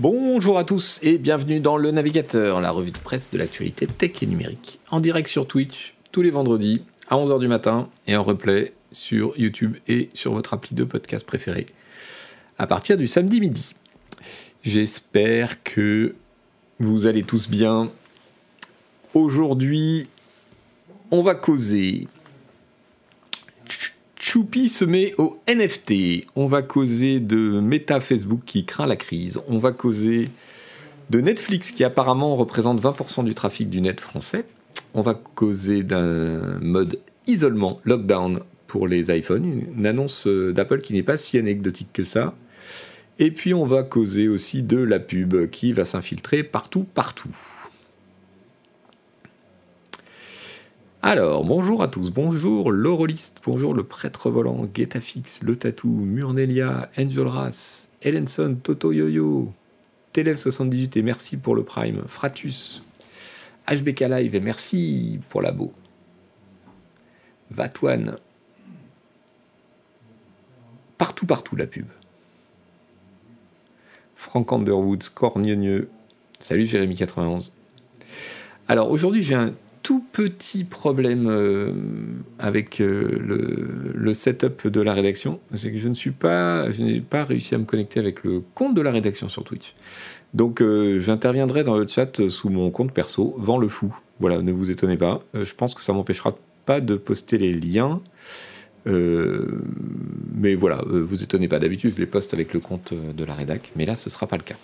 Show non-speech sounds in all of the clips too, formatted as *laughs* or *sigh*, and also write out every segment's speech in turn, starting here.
Bonjour à tous et bienvenue dans Le Navigateur, la revue de presse de l'actualité tech et numérique. En direct sur Twitch, tous les vendredis à 11h du matin et en replay sur YouTube et sur votre appli de podcast préféré à partir du samedi midi. J'espère que vous allez tous bien. Aujourd'hui, on va causer. Choupi se met au NFT. On va causer de Meta Facebook qui craint la crise. On va causer de Netflix qui apparemment représente 20% du trafic du net français. On va causer d'un mode isolement, lockdown pour les iPhones, une annonce d'Apple qui n'est pas si anecdotique que ça. Et puis on va causer aussi de la pub qui va s'infiltrer partout, partout. Alors, bonjour à tous, bonjour l'Oroliste, bonjour le prêtre volant, Getafix, le Tatou, Murnelia, Angel Ras, Ellenson, Toto Yoyo, Telev78 et merci pour le Prime, Fratus, HBK Live et merci pour l'abo, Vatwan, partout, partout la pub. Frank Underwood, Cornieux. Salut Jérémy91. Alors aujourd'hui j'ai un tout petit problème euh, avec euh, le, setup de la rédaction. C'est que je ne suis pas, je n'ai pas réussi à me connecter avec le compte de la rédaction sur Twitch. Donc euh, j'interviendrai dans le chat sous mon compte perso, Vent le fou. Voilà, ne vous étonnez pas. je pense que ça m'empêchera pas de poster les liens. Mais voilà, vous étonnez pas. D'habitude, je les poste avec le compte de la rédac, mais là, ce sera pas le cas.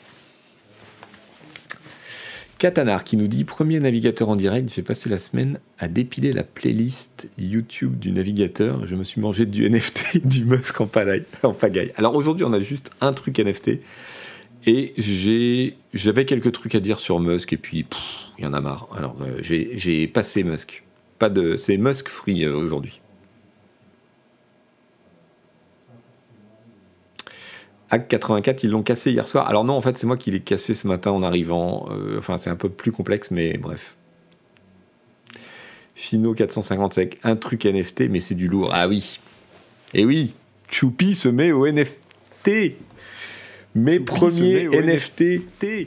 Katanar qui nous dit Premier navigateur en direct, j'ai passé la semaine à dépiler la playlist YouTube du navigateur. Je me suis mangé du *laughs* NFT, du Musk en, pagaille. Alors aujourd'hui, on a juste un truc NFT. Et j'avais quelques trucs à dire sur Musk, et puis il y en a marre. Alors euh, j'ai passé Musk. Pas de, c'est Musk free aujourd'hui. Hack 84, ils l'ont cassé hier soir. Alors non, en fait, c'est moi qui l'ai cassé ce matin en arrivant. Euh, enfin, c'est un peu plus complexe, mais bref. Fino 455, un truc NFT, mais c'est du lourd. Ah oui. Et eh oui, Choupi se met au NFT. Mes premiers NFT.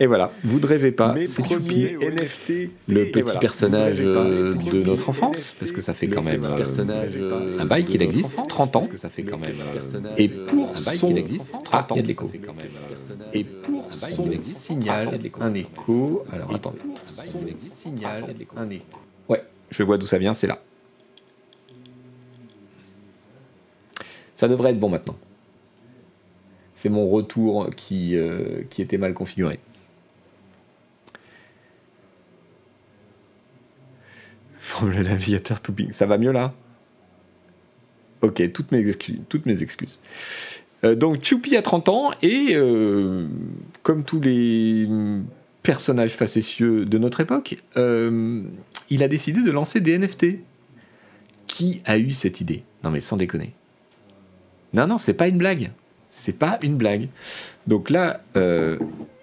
Et voilà, vous ne rêvez pas, c'est Choupi, NFT, le petit personnage euh, de notre enfance, parce que ça fait quand même euh, un bail qu'il existe, 30 ans. ça fait quand même et pour son ah, il y a de l'écho. Et pour son signal, un écho. Alors attendez. Signal, un écho. Ouais, je vois d'où ça vient, c'est là. Ça devrait être bon maintenant c'est mon retour qui, euh, qui était mal configuré. Forme le navigateur to Ça va mieux là? Ok, toutes mes excuses. Toutes mes excuses. Euh, donc Choupi a 30 ans et euh, comme tous les personnages facétieux de notre époque, il a décidé de lancer des NFT. Qui a eu cette idée? Non mais sans déconner. Non, non, c'est pas une blague. C'est pas une blague. Donc là, euh,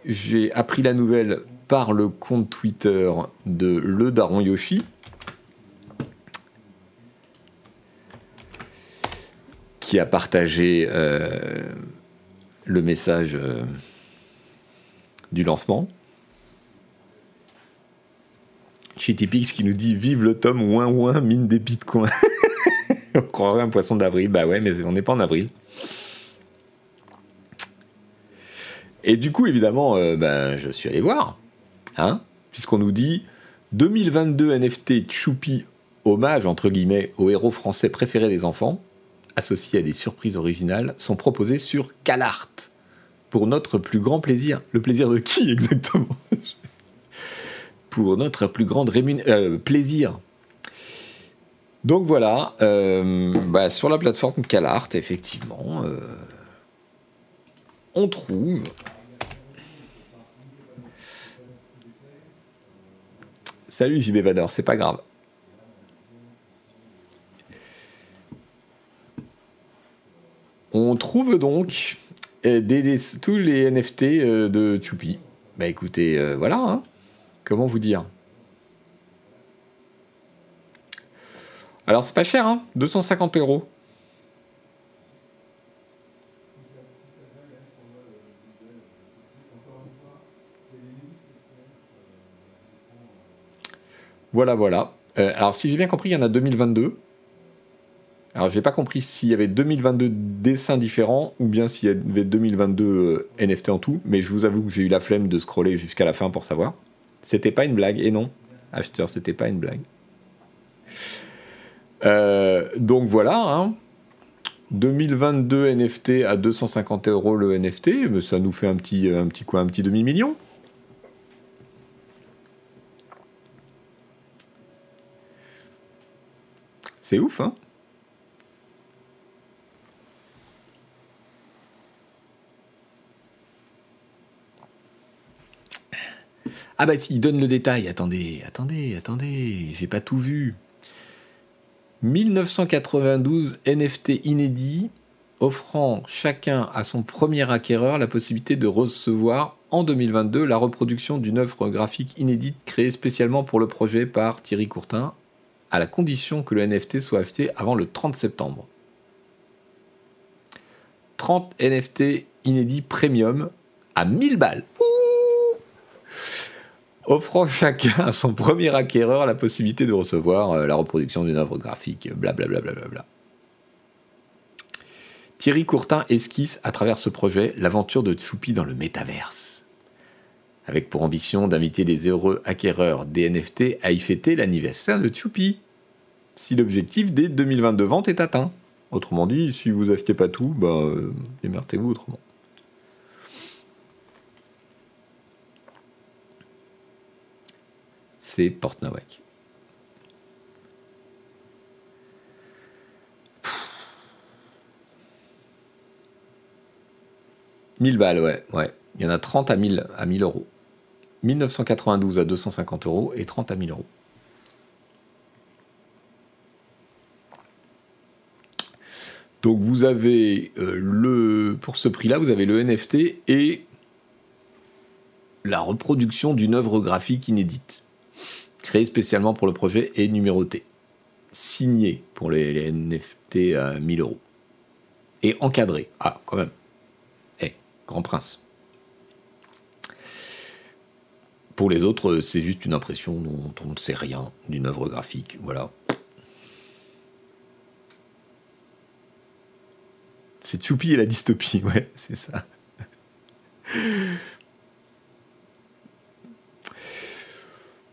j'ai appris la nouvelle par le compte Twitter de Le Daron Yoshi. qui a partagé euh, le message euh, du lancement. Pix qui nous dit Vive le tome, ouin ouin, mine des bitcoins. *laughs* on croirait un poisson d'avril. Bah ouais, mais on n'est pas en avril. Et du coup, évidemment, euh, ben, je suis allé voir, hein, puisqu'on nous dit 2022 NFT Choupi hommage entre guillemets aux héros français préférés des enfants, associés à des surprises originales, sont proposés sur CalArt pour notre plus grand plaisir. Le plaisir de qui exactement? Pour notre plus grand euh, plaisir. Donc voilà, euh, bah, sur la plateforme CalArt, effectivement, on trouve Salut JB Vador, c'est pas grave. On trouve donc euh, tous les NFT euh, de Choupi. Bah écoutez, euh, voilà. Hein. Comment vous dire? Alors c'est pas cher, hein 250 euros. Voilà, voilà. Euh, alors, si j'ai bien compris, il y en a 2022. Alors, j'ai pas compris s'il y avait 2022 dessins différents ou bien s'il y avait 2022 euh, NFT en tout, mais je vous avoue que j'ai eu la flemme de scroller jusqu'à la fin pour savoir. C'était pas une blague, et non, acheteur, c'était pas une blague. Euh, donc voilà, hein. 2022 NFT à 250 euros le NFT, mais ça nous fait un petit, un petit quoi, un petit demi-million. C'est ouf, hein Ah bah si, il donne le détail. Attendez, attendez, attendez, j'ai pas tout vu. 1992 NFT inédit offrant chacun à son premier acquéreur la possibilité de recevoir en 2022 la reproduction d'une œuvre graphique inédite créée spécialement pour le projet par Thierry Courtin, à la condition que le NFT soit acheté avant le 30 septembre. 30 NFT inédits premium à 1000 balles offrant chacun à son premier acquéreur la possibilité de recevoir euh, la reproduction d'une œuvre graphique, blablabla. Bla bla bla Thierry Courtin esquisse à travers ce projet l'aventure de Choupi dans le métaverse, avec pour ambition d'inviter les heureux acquéreurs des NFT à y fêter l'anniversaire de Choupi, si l'objectif des 2022 ventes est atteint. Autrement dit, si vous achetez pas tout, bah, euh, démerdez-vous autrement. c'est Portnawak. « 1000 balles, ouais, ouais. Il y en a 30 à 1000, à 1000 euros. 1992 à 250 euros et 30 à 1000 euros. Donc vous avez euh, le pour ce prix-là, vous avez le NFT et la reproduction d'une œuvre graphique inédite créé spécialement pour le projet et numéroté. Signé pour les, NFT à 1000 euros. Et encadré. Ah, quand même. Eh, grand prince. Pour les autres, c'est juste une impression dont on ne sait rien d'une œuvre graphique. Voilà. C'est Tchoupi et la dystopie, ouais, *laughs* c'est ça.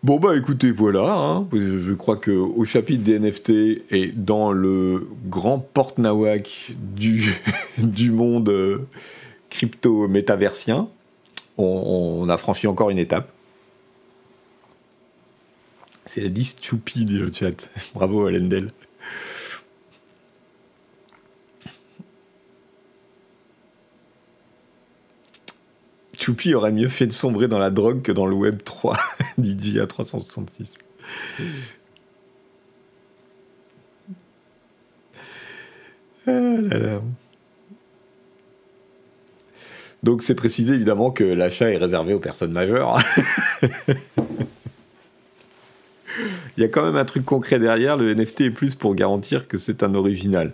Bon bah écoutez voilà, hein. je crois que au chapitre des NFT et dans le grand porte-nawak du, *laughs* du monde euh, crypto-métaversien, on, a franchi encore une étape. C'est la 10 choupi dit le chat. Bravo Alendel. Choupi aurait mieux fait de sombrer dans la drogue que dans le Web 3, *laughs* dit à 366. Ah Donc c'est précisé évidemment que l'achat est réservé aux personnes majeures. *laughs* Il y a quand même un truc concret derrière, le NFT est plus pour garantir que c'est un original.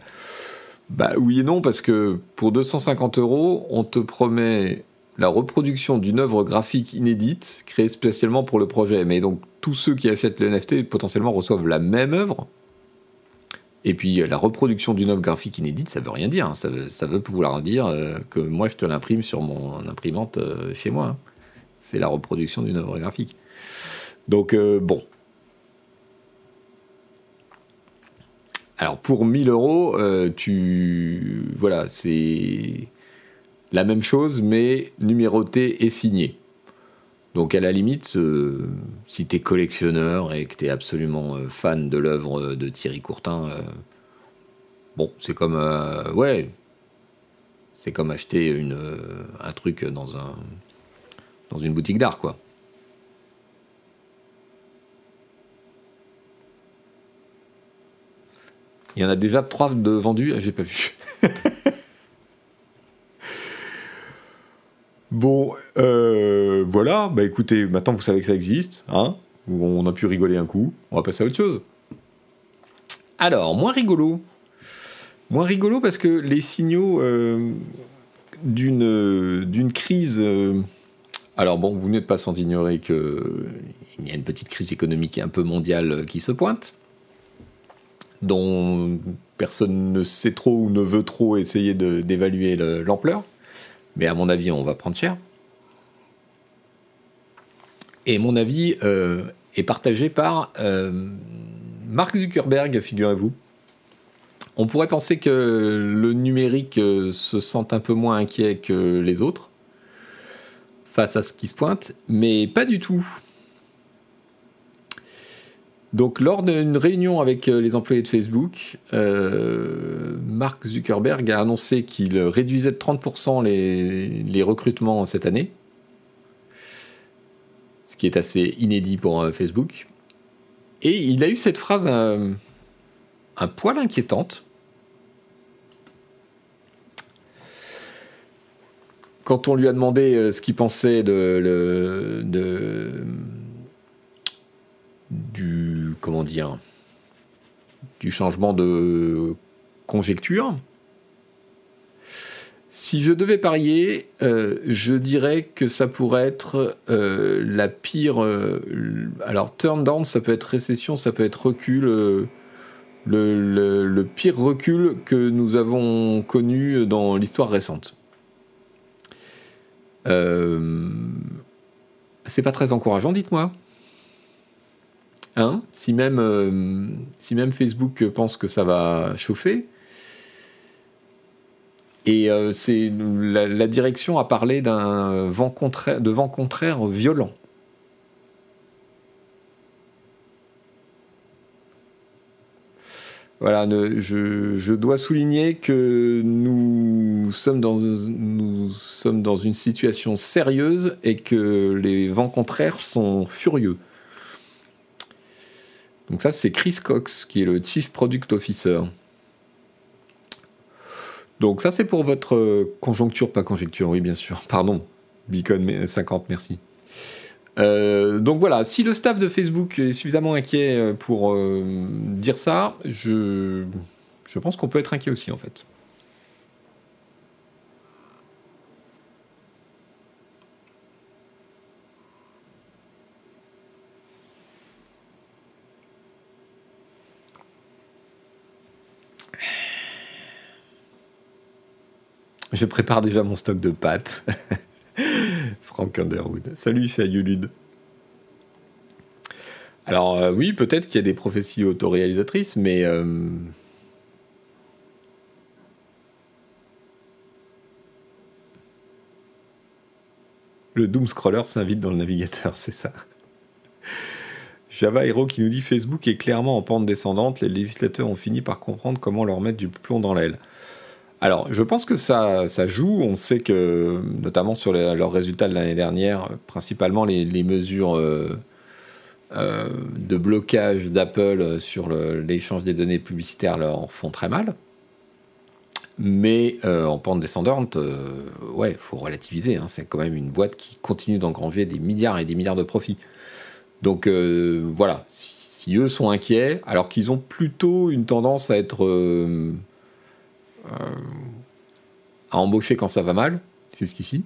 Bah oui et non, parce que pour 250 euros, on te promet la reproduction d'une œuvre graphique inédite créée spécialement pour le projet. Mais donc tous ceux qui achètent le NFT potentiellement reçoivent la même œuvre. Et puis la reproduction d'une œuvre graphique inédite, ça veut rien dire. Hein. Ça, veut, ça, veut, pouvoir dire euh, que moi je te l'imprime sur mon imprimante euh, chez moi. Hein. C'est la reproduction d'une œuvre graphique. Donc euh, bon. Alors pour 1000 euros, tu voilà, c'est la même chose, mais numéroté et signé. Donc à la limite, euh, si tu es collectionneur et que tu es absolument euh, fan de l'œuvre de Thierry Courtin, euh, bon, c'est comme ouais, c'est comme acheter une, un truc dans un dans une boutique d'art quoi. Il y en a déjà trois de vendus, ah, j'ai pas vu. *laughs* Bon, euh, voilà, bah écoutez, maintenant vous savez que ça existe, hein on a pu rigoler un coup, on va passer à autre chose. Alors, moins rigolo. Moins rigolo parce que les signaux euh, d'une, crise euh, Alors bon, vous n'êtes pas sans ignorer qu'il y a une petite crise économique un peu mondiale qui se pointe, dont personne ne sait trop ou ne veut trop essayer d'évaluer l'ampleur. Mais à mon avis, on va prendre cher. Et mon avis euh, est partagé par euh, Mark Zuckerberg, figurez-vous. On pourrait penser que le numérique euh, se sent un peu moins inquiet que les autres face à ce qui se pointe, mais pas du tout. Donc, lors d'une réunion avec euh, les employés de Facebook, euh, Mark Zuckerberg a annoncé qu'il réduisait de 30% les, recrutements cette année, ce qui est assez inédit pour Facebook. Et il a eu cette phrase un poil inquiétante. quand on lui a demandé euh, ce qu'il pensait de, du comment dire du changement de conjecture, si je devais parier, euh, je dirais que ça pourrait être euh, la pire. alors, turn down, ça peut être récession, ça peut être recul. le, pire recul que nous avons connu dans l'histoire récente. Euh, c'est pas très encourageant, dites-moi. Hein si, même, euh, si même Facebook pense que ça va chauffer, et euh, c'est la, direction a parlé d'un vent contraire, de vent contraire violent. Voilà, je, dois souligner que nous sommes dans une situation sérieuse et que les vents contraires sont furieux. Donc ça, c'est Chris Cox, qui est le Chief Product Officer. Donc ça, c'est pour votre conjoncture, pas conjecture, oui, bien sûr. *laughs* Pardon, Beacon 50, merci. Euh, donc voilà, si le staff de Facebook est suffisamment inquiet euh, pour euh, dire ça, je pense qu'on peut être inquiet aussi en fait. Je prépare déjà mon stock de pâtes. *laughs* Frank Underwood. Salut, c'est. Alors euh, oui, peut-être qu'il y a des prophéties autoréalisatrices, mais... Euh, le Doom Scroller s'invite dans le navigateur, *laughs* c'est ça. Java Hero qui nous dit Facebook est clairement en pente descendante, les législateurs ont fini par comprendre comment leur mettre du plomb dans l'aile. Alors, je pense que ça, ça joue. On sait que, notamment sur leurs résultats de l'année dernière, principalement les, mesures euh, euh, de blocage d'Apple sur l'échange des données publicitaires leur font très mal. Mais euh, en pente descendante, ouais, faut relativiser. Hein. c'est quand même une boîte qui continue d'engranger des milliards et des milliards de profits. Donc voilà, si, eux sont inquiets, alors qu'ils ont plutôt une tendance à être à embaucher quand ça va mal, jusqu'ici.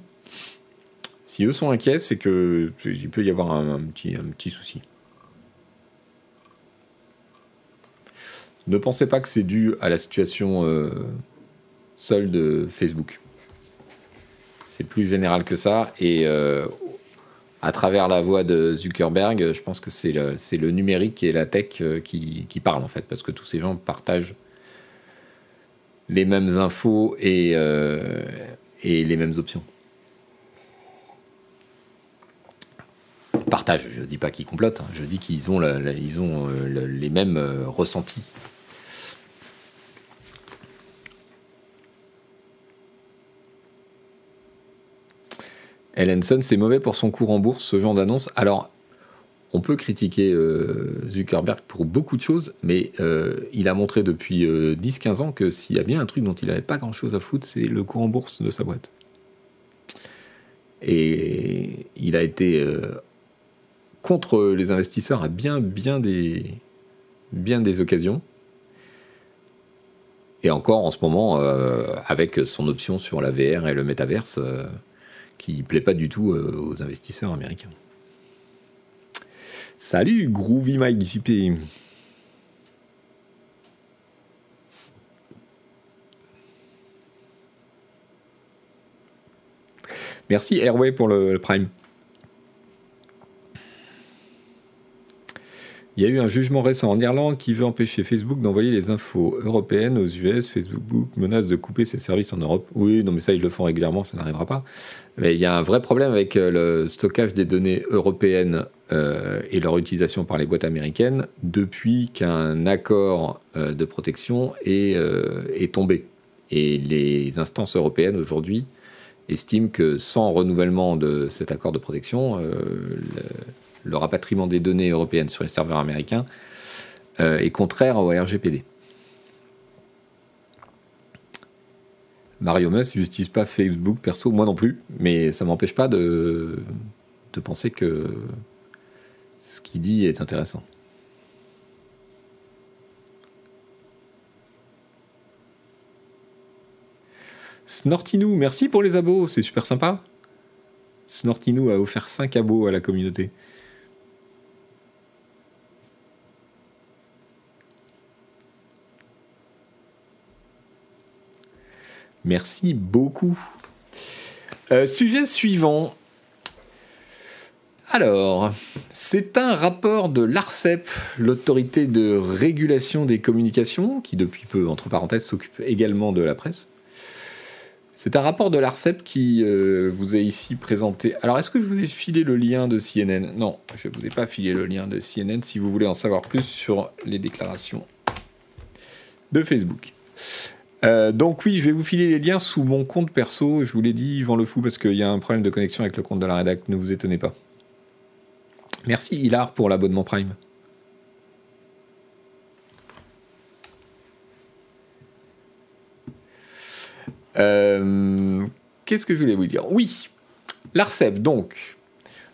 Si eux sont inquiets, c'est que il peut y avoir un, petit, un petit souci. Ne pensez pas que c'est dû à la situation euh, seule de Facebook. C'est plus général que ça. Et euh, à travers la voix de Zuckerberg, je pense que c'est le, le, numérique et la tech qui, qui parlent, en fait, parce que tous ces gens partagent les mêmes infos et, euh, et les mêmes options. Partage, je ne dis pas qu'ils complotent, hein. je dis qu'ils ont, ils ont euh, les mêmes euh, ressentis. Ellenson, c'est mauvais pour son cours en bourse, ce genre d'annonce. Alors, on peut critiquer euh, Zuckerberg pour beaucoup de choses, mais euh, il a montré depuis 10-15 euh, ans que s'il y a bien un truc dont il n'avait pas grand-chose à foutre, c'est le cours en bourse de sa boîte. Et il a été contre les investisseurs à bien, des, occasions. Et encore en ce moment, avec son option sur la VR et le métaverse, qui plaît pas du tout aux investisseurs américains. Salut Groovy Mike JP. Merci Airway pour le Prime. Il y a eu un jugement récent en Irlande qui veut empêcher Facebook d'envoyer les infos européennes aux US. Facebook menace de couper ses services en Europe. Oui, non, mais ça, ils le font régulièrement, ça n'arrivera pas. Mais il y a un vrai problème avec euh, le stockage des données européennes euh, et leur utilisation par les boîtes américaines depuis qu'un accord euh, de protection est, est, tombé. Et les instances européennes aujourd'hui estiment que sans renouvellement de cet accord de protection, le rapatriement des données européennes sur les serveurs américains euh, est contraire au RGPD. Mario Mus n'utilise pas Facebook perso, moi non plus, mais ça m'empêche pas de, de penser que ce qu'il dit est intéressant. Snortinou, merci pour les abos, c'est super sympa. Snortinou a offert 5 abos à la communauté. Merci beaucoup. Euh, sujet suivant. Alors, c'est un rapport de l'ARCEP, l'autorité de régulation des communications, qui depuis peu, entre parenthèses, s'occupe également de la presse. C'est un rapport de l'ARCEP qui euh, vous est ici présenté. Alors, est-ce que je vous ai filé le lien de CNN Non, je ne vous ai pas filé le lien de CNN si vous voulez en savoir plus sur les déclarations de Facebook. Euh, donc oui, je vais vous filer les liens sous mon compte perso. Je vous l'ai dit, Yvan Le Fou, parce qu'il y a un problème de connexion avec le compte de la rédac. Ne vous étonnez pas. Merci Hilar pour l'abonnement Prime. Euh, qu'est-ce que je voulais vous dire? Oui, l'ARCEP, donc,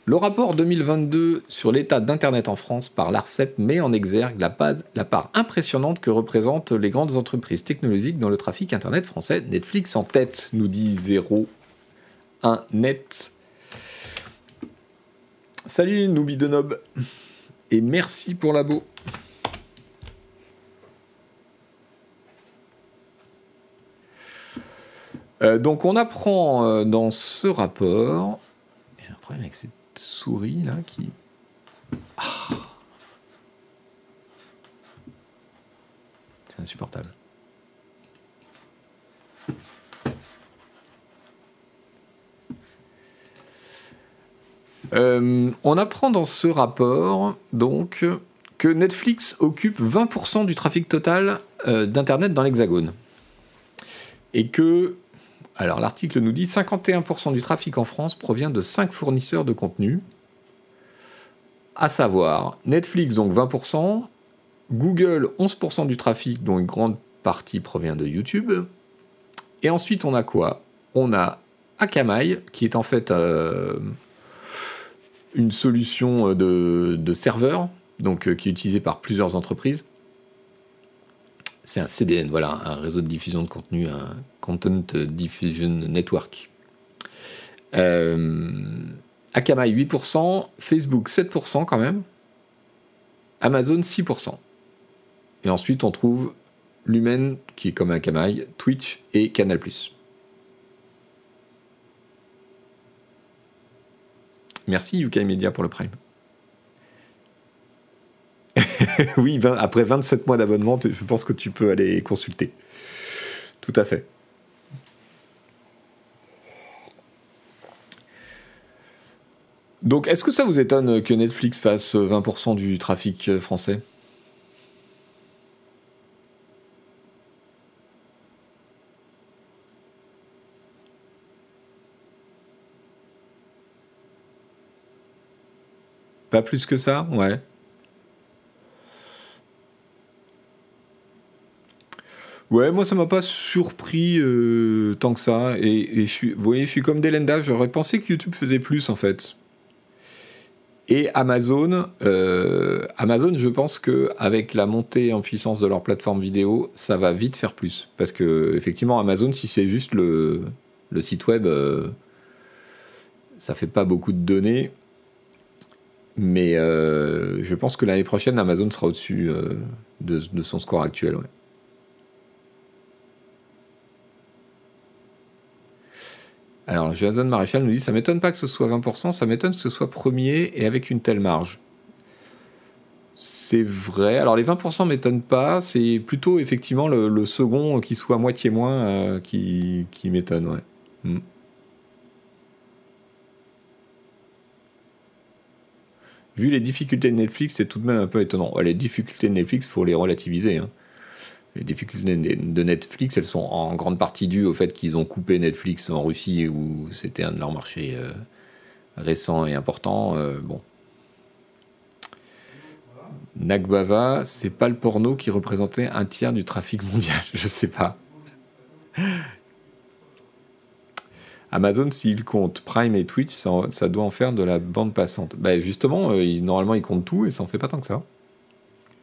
le rapport 2022 sur l'état d'Internet en France par l'ARCEP met en exergue la, part impressionnante que représentent les grandes entreprises technologiques dans le trafic Internet français. Netflix en tête, nous dit 01 net. Salut Noubi de Nob, et merci pour l'abo. Euh, donc on apprend euh, dans ce rapport, il y a un problème avec ces souris là qui. Ah. C'est insupportable. Euh, on apprend dans ce rapport donc que Netflix occupe 20% du trafic total euh, d'Internet dans l'Hexagone. Et que alors l'article nous dit 51% du trafic en France provient de 5 fournisseurs de contenu, à savoir Netflix donc 20%, Google 11% du trafic dont une grande partie provient de YouTube, et ensuite on a quoi? On a Akamai qui est en fait euh, une solution de, de serveur donc, euh, qui est utilisée par plusieurs entreprises c'est un CDN, voilà, un réseau de diffusion de contenu, un Content Diffusion Network. Euh, Akamai 8%, Facebook 7% quand même, Amazon 6%. Et ensuite on trouve Lumen qui est comme Akamai, Twitch et Canal+. Merci UK Media pour le Prime. *laughs* oui, après 27 mois d'abonnement, je pense que tu peux aller consulter. Tout à fait. Donc, est-ce que ça vous étonne que Netflix fasse 20% du trafic français? Plus que ça Ouais. Ouais, moi ça m'a pas surpris euh, tant que ça. Et, je suis, vous voyez, je suis comme Delenda, j'aurais pensé que YouTube faisait plus en fait. Et Amazon, euh, Amazon, je pense que avec la montée en puissance de leur plateforme vidéo, ça va vite faire plus. Parce que effectivement, Amazon, si c'est juste le, le, site web, euh, Ça fait pas beaucoup de données. Mais euh, je pense que l'année prochaine, Amazon sera au-dessus euh, de, son score actuel. Alors, Jason Maréchal nous dit Ça m'étonne pas que ce soit 20%, ça m'étonne que ce soit premier et avec une telle marge. C'est vrai. Alors, les 20% m'étonnent pas. C'est plutôt effectivement le, second qui soit moitié moins euh, qui, m'étonne. Hmm. Vu les difficultés de Netflix, c'est tout de même un peu étonnant. Les difficultés de Netflix, il faut les relativiser. Hein. Les difficultés de Netflix, elles sont en grande partie dues au fait qu'ils ont coupé Netflix en Russie, où c'était un de leurs marchés euh, récents et importants. Euh, bon. Nagbava, c'est pas le porno qui représentait un tiers du trafic mondial, *laughs* je sais pas. Amazon, s'il compte Prime et Twitch, ça, doit en faire de la bande passante. Ben justement, euh, normalement, ils comptent tout et ça en fait pas tant que ça.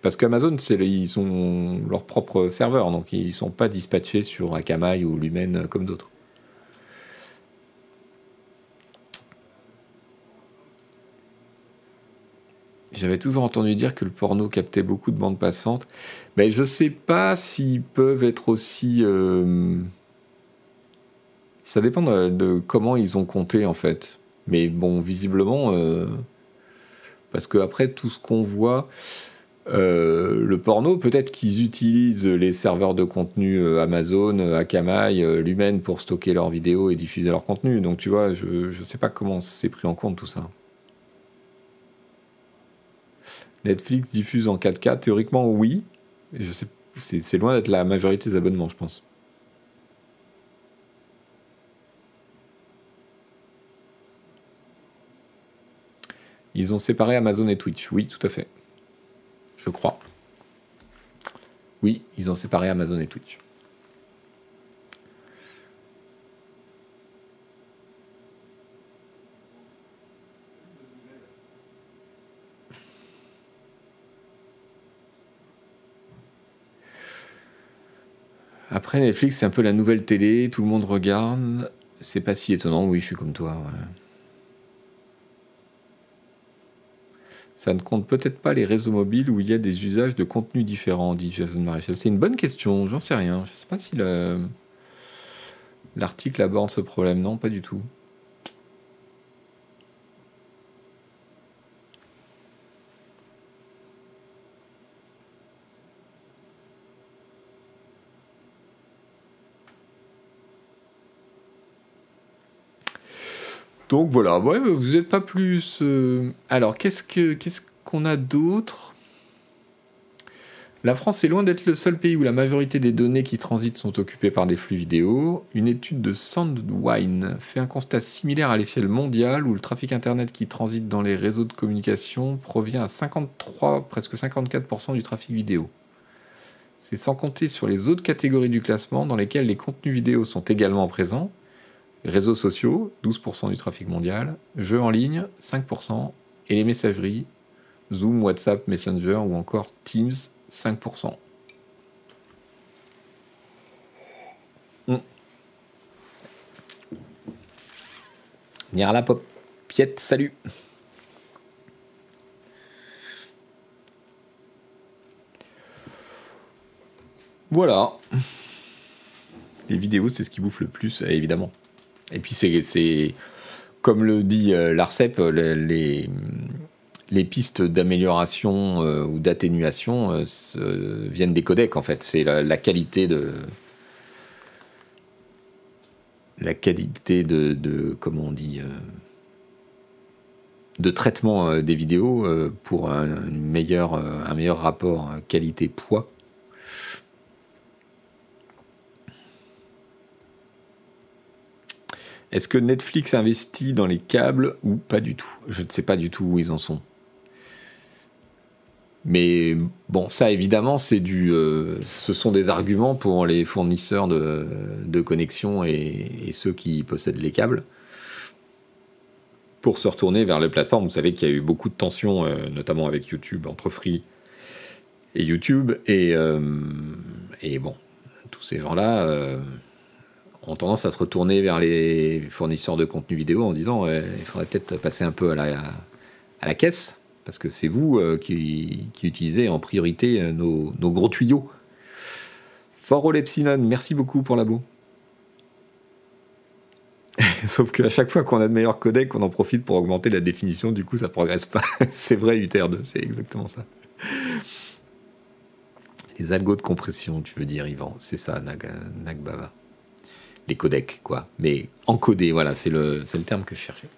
Parce qu'Amazon, ils ont leur propre serveur, donc ils sont pas dispatchés sur Akamai ou Lumen comme d'autres. J'avais toujours entendu dire que le porno captait beaucoup de bandes passantes. Mais je sais pas s'ils peuvent être aussi. Euh, ça dépend de, comment ils ont compté en fait. Mais bon, visiblement, euh, parce que après tout ce qu'on voit, euh, le porno, peut-être qu'ils utilisent les serveurs de contenu euh, Amazon, Akamai, Lumen pour stocker leurs vidéos et diffuser leur contenu. Donc tu vois, je ne sais pas comment c'est pris en compte tout ça. Netflix diffuse en 4K, théoriquement oui. Je sais, c'est loin d'être la majorité des abonnements, je pense. Ils ont séparé Amazon et Twitch. Oui, tout à fait. Je crois. Oui, ils ont séparé Amazon et Twitch. Après Netflix, c'est un peu la nouvelle télé, tout le monde regarde. C'est pas si étonnant, oui, je suis comme toi. Ça ne compte peut-être pas les réseaux mobiles où il y a des usages de contenu différents, dit Jason Maréchal. C'est une bonne question, j'en sais rien. Je ne sais pas si l'article aborde ce problème. Non, pas du tout. Donc voilà, vous n'êtes pas plus. Euh, alors, qu'est-ce que qu'est-ce qu'on a d'autre? La France est loin d'être le seul pays où la majorité des données qui transitent sont occupées par des flux vidéo. Une étude de Sandwine fait un constat similaire à l'échelle mondiale où le trafic internet qui transite dans les réseaux de communication provient à 53, presque 54% du trafic vidéo. C'est sans compter sur les autres catégories du classement dans lesquelles les contenus vidéo sont également présents, Réseaux sociaux, 12% du trafic mondial. Jeux en ligne, 5%. Et les messageries, Zoom, WhatsApp, Messenger ou encore Teams, 5%. Mmh. la pop. Piette, salut. Voilà. Les vidéos, c'est ce qui bouffe le plus, évidemment. Et puis c'est comme le dit euh, l'ARCEP, les, les pistes d'amélioration euh, ou d'atténuation euh, viennent des codecs en fait. C'est la, qualité de la qualité de, comment on dit de traitement des vidéos pour un, meilleur, un meilleur rapport qualité-poids Est-ce que Netflix investit dans les câbles ou pas du tout? Je ne sais pas du tout où ils en sont. Mais bon, ça évidemment, c'est du, euh, ce sont des arguments pour les fournisseurs de, connexion et, ceux qui possèdent les câbles pour se retourner vers les plateformes. Vous savez qu'il y a eu beaucoup de tensions, euh, notamment avec YouTube, entre Free et YouTube. Et, euh, et bon, tous ces gens-là ont tendance à se retourner vers les fournisseurs de contenu vidéo en disant il faudrait peut-être passer un peu à la, à la caisse, parce que c'est vous qui, qui, utilisez en priorité nos, nos gros tuyaux. Fort Epsilon, merci beaucoup pour l'abo. *laughs* Sauf qu'à chaque fois qu'on a de meilleurs codecs, on en profite pour augmenter la définition, du coup ça progresse pas. *laughs* c'est vrai UTR2, c'est exactement ça. Les algos de compression, tu veux dire, Yvan, c'est ça, Nagbava. Les codecs, quoi. Mais encodés, voilà, c'est le, le terme que je cherchais.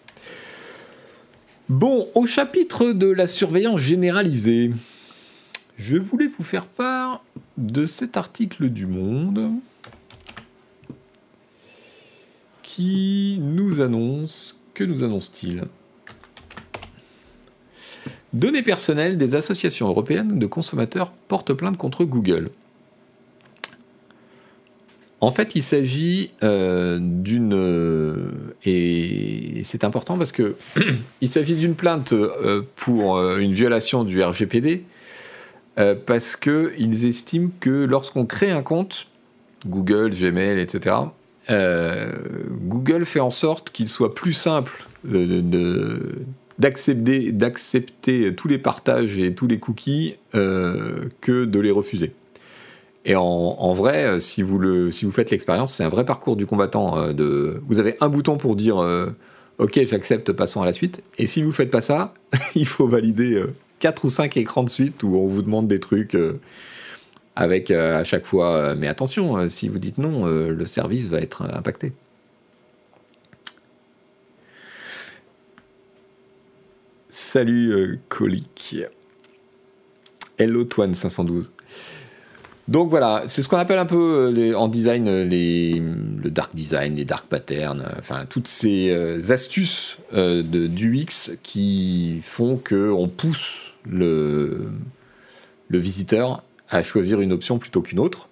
Bon, au chapitre de la surveillance généralisée, je voulais vous faire part de cet article du Monde qui nous annonce, que nous annonce-t-il? Données personnelles des associations européennes de consommateurs portent plainte contre Google. En fait, il s'agit euh, d'une euh, et c'est important parce que *clears throat* il s'agit d'une plainte euh, pour une violation du RGPD parce que ils estiment que lorsqu'on crée un compte Google, Gmail, etc. Google fait en sorte qu'il soit plus simple d'accepter, tous les partages et tous les cookies que de les refuser. Et en, vrai, euh, si vous, le, si vous faites l'expérience, c'est un vrai parcours du combattant. Euh, de, vous avez un bouton pour dire OK, j'accepte, passons à la suite. Et si vous faites pas ça, *laughs* il faut valider 4 ou 5 écrans de suite où on vous demande des trucs avec à chaque fois. mais attention, si vous dites non, le service va être impacté. Salut euh, Colique. Hello Toine 512. Donc voilà, c'est ce qu'on appelle un peu euh, en design euh, le dark design, les dark patterns, enfin toutes ces astuces du X qui font qu'on pousse le, visiteur à choisir une option plutôt qu'une autre.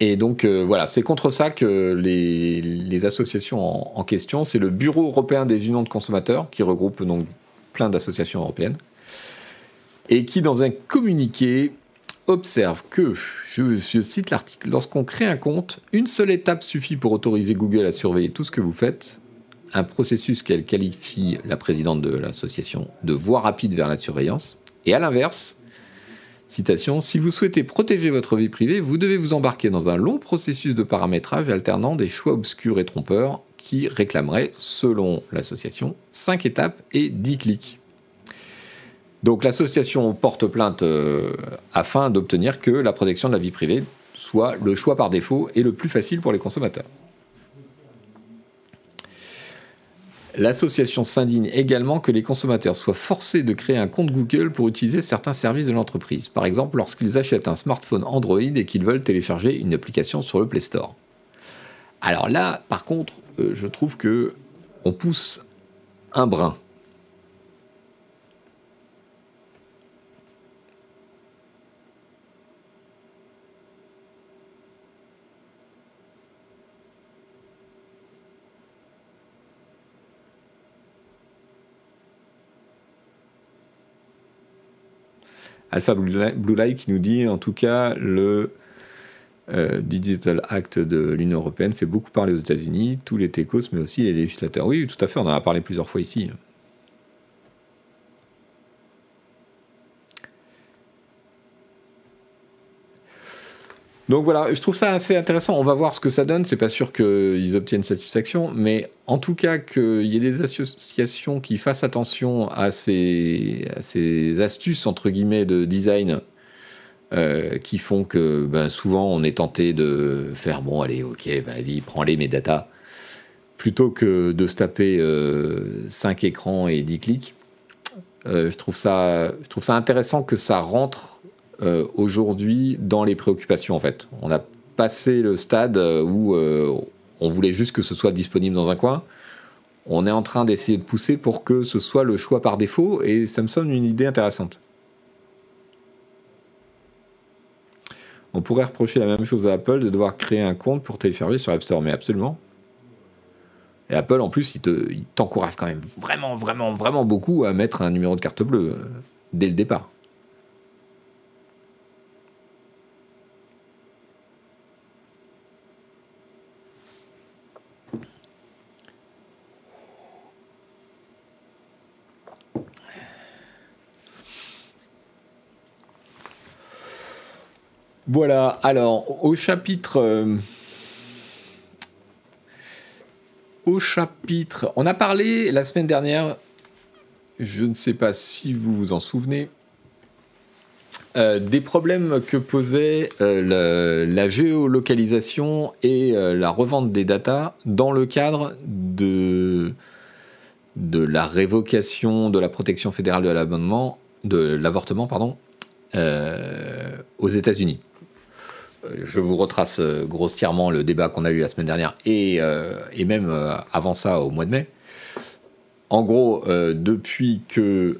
Et donc euh, voilà, c'est contre ça que les, associations en, question, c'est le Bureau européen des unions de consommateurs, qui regroupe donc plein d'associations européennes, et qui dans un communiqué observe que, je, cite l'article, lorsqu'on crée un compte, une seule étape suffit pour autoriser Google à surveiller tout ce que vous faites, un processus qu'elle qualifie la présidente de l'association de voie rapide vers la surveillance, et à l'inverse, Citation, si vous souhaitez protéger votre vie privée, vous devez vous embarquer dans un long processus de paramétrage alternant des choix obscurs et trompeurs qui réclameraient, selon l'association, 5 étapes et 10 clics. Donc l'association porte plainte euh, afin d'obtenir que la protection de la vie privée soit le choix par défaut et le plus facile pour les consommateurs. L'association s'indigne également que les consommateurs soient forcés de créer un compte Google pour utiliser certains services de l'entreprise, par exemple lorsqu'ils achètent un smartphone Android et qu'ils veulent télécharger une application sur le Play Store. Alors là, par contre, euh, je trouve que on pousse un brin. Alpha Blue Light qui nous dit en tout cas le euh, Digital Act de l'Union Européenne fait beaucoup parler aux États-Unis, tous les techos, mais aussi les législateurs. Oui, tout à fait, on en a parlé plusieurs fois ici. Donc voilà, je trouve ça assez intéressant. On va voir ce que ça donne. C'est pas sûr qu'ils obtiennent satisfaction, mais en tout cas qu'il y ait des associations qui fassent attention à ces, astuces entre guillemets de design euh, qui font que ben, souvent on est tenté de faire bon allez ok vas-y prends-les mes data plutôt que de se taper 5 euh, écrans et 10 clics. Euh, je, trouve ça, je trouve ça intéressant que ça rentre euh, aujourd'hui dans les préoccupations en fait. On a passé le stade euh, où euh, on voulait juste que ce soit disponible dans un coin. On est en train d'essayer de pousser pour que ce soit le choix par défaut et ça me sonne une idée intéressante. On pourrait reprocher la même chose à Apple de devoir créer un compte pour télécharger sur App Store, mais absolument. Et Apple, en plus, il t'encourage quand même vraiment, vraiment, vraiment beaucoup à mettre un numéro de carte bleue dès le départ. Voilà, alors au chapitre... euh, au chapitre... On a parlé la semaine dernière, je ne sais pas si vous vous en souvenez, euh, des problèmes que posait euh, la géolocalisation et la revente des datas dans le cadre de, la révocation de la protection fédérale de l'avortement, aux États-Unis. Euh, Je vous retrace euh, grossièrement le débat qu'on a eu la semaine dernière et, euh, même avant ça au mois de mai. En gros, depuis que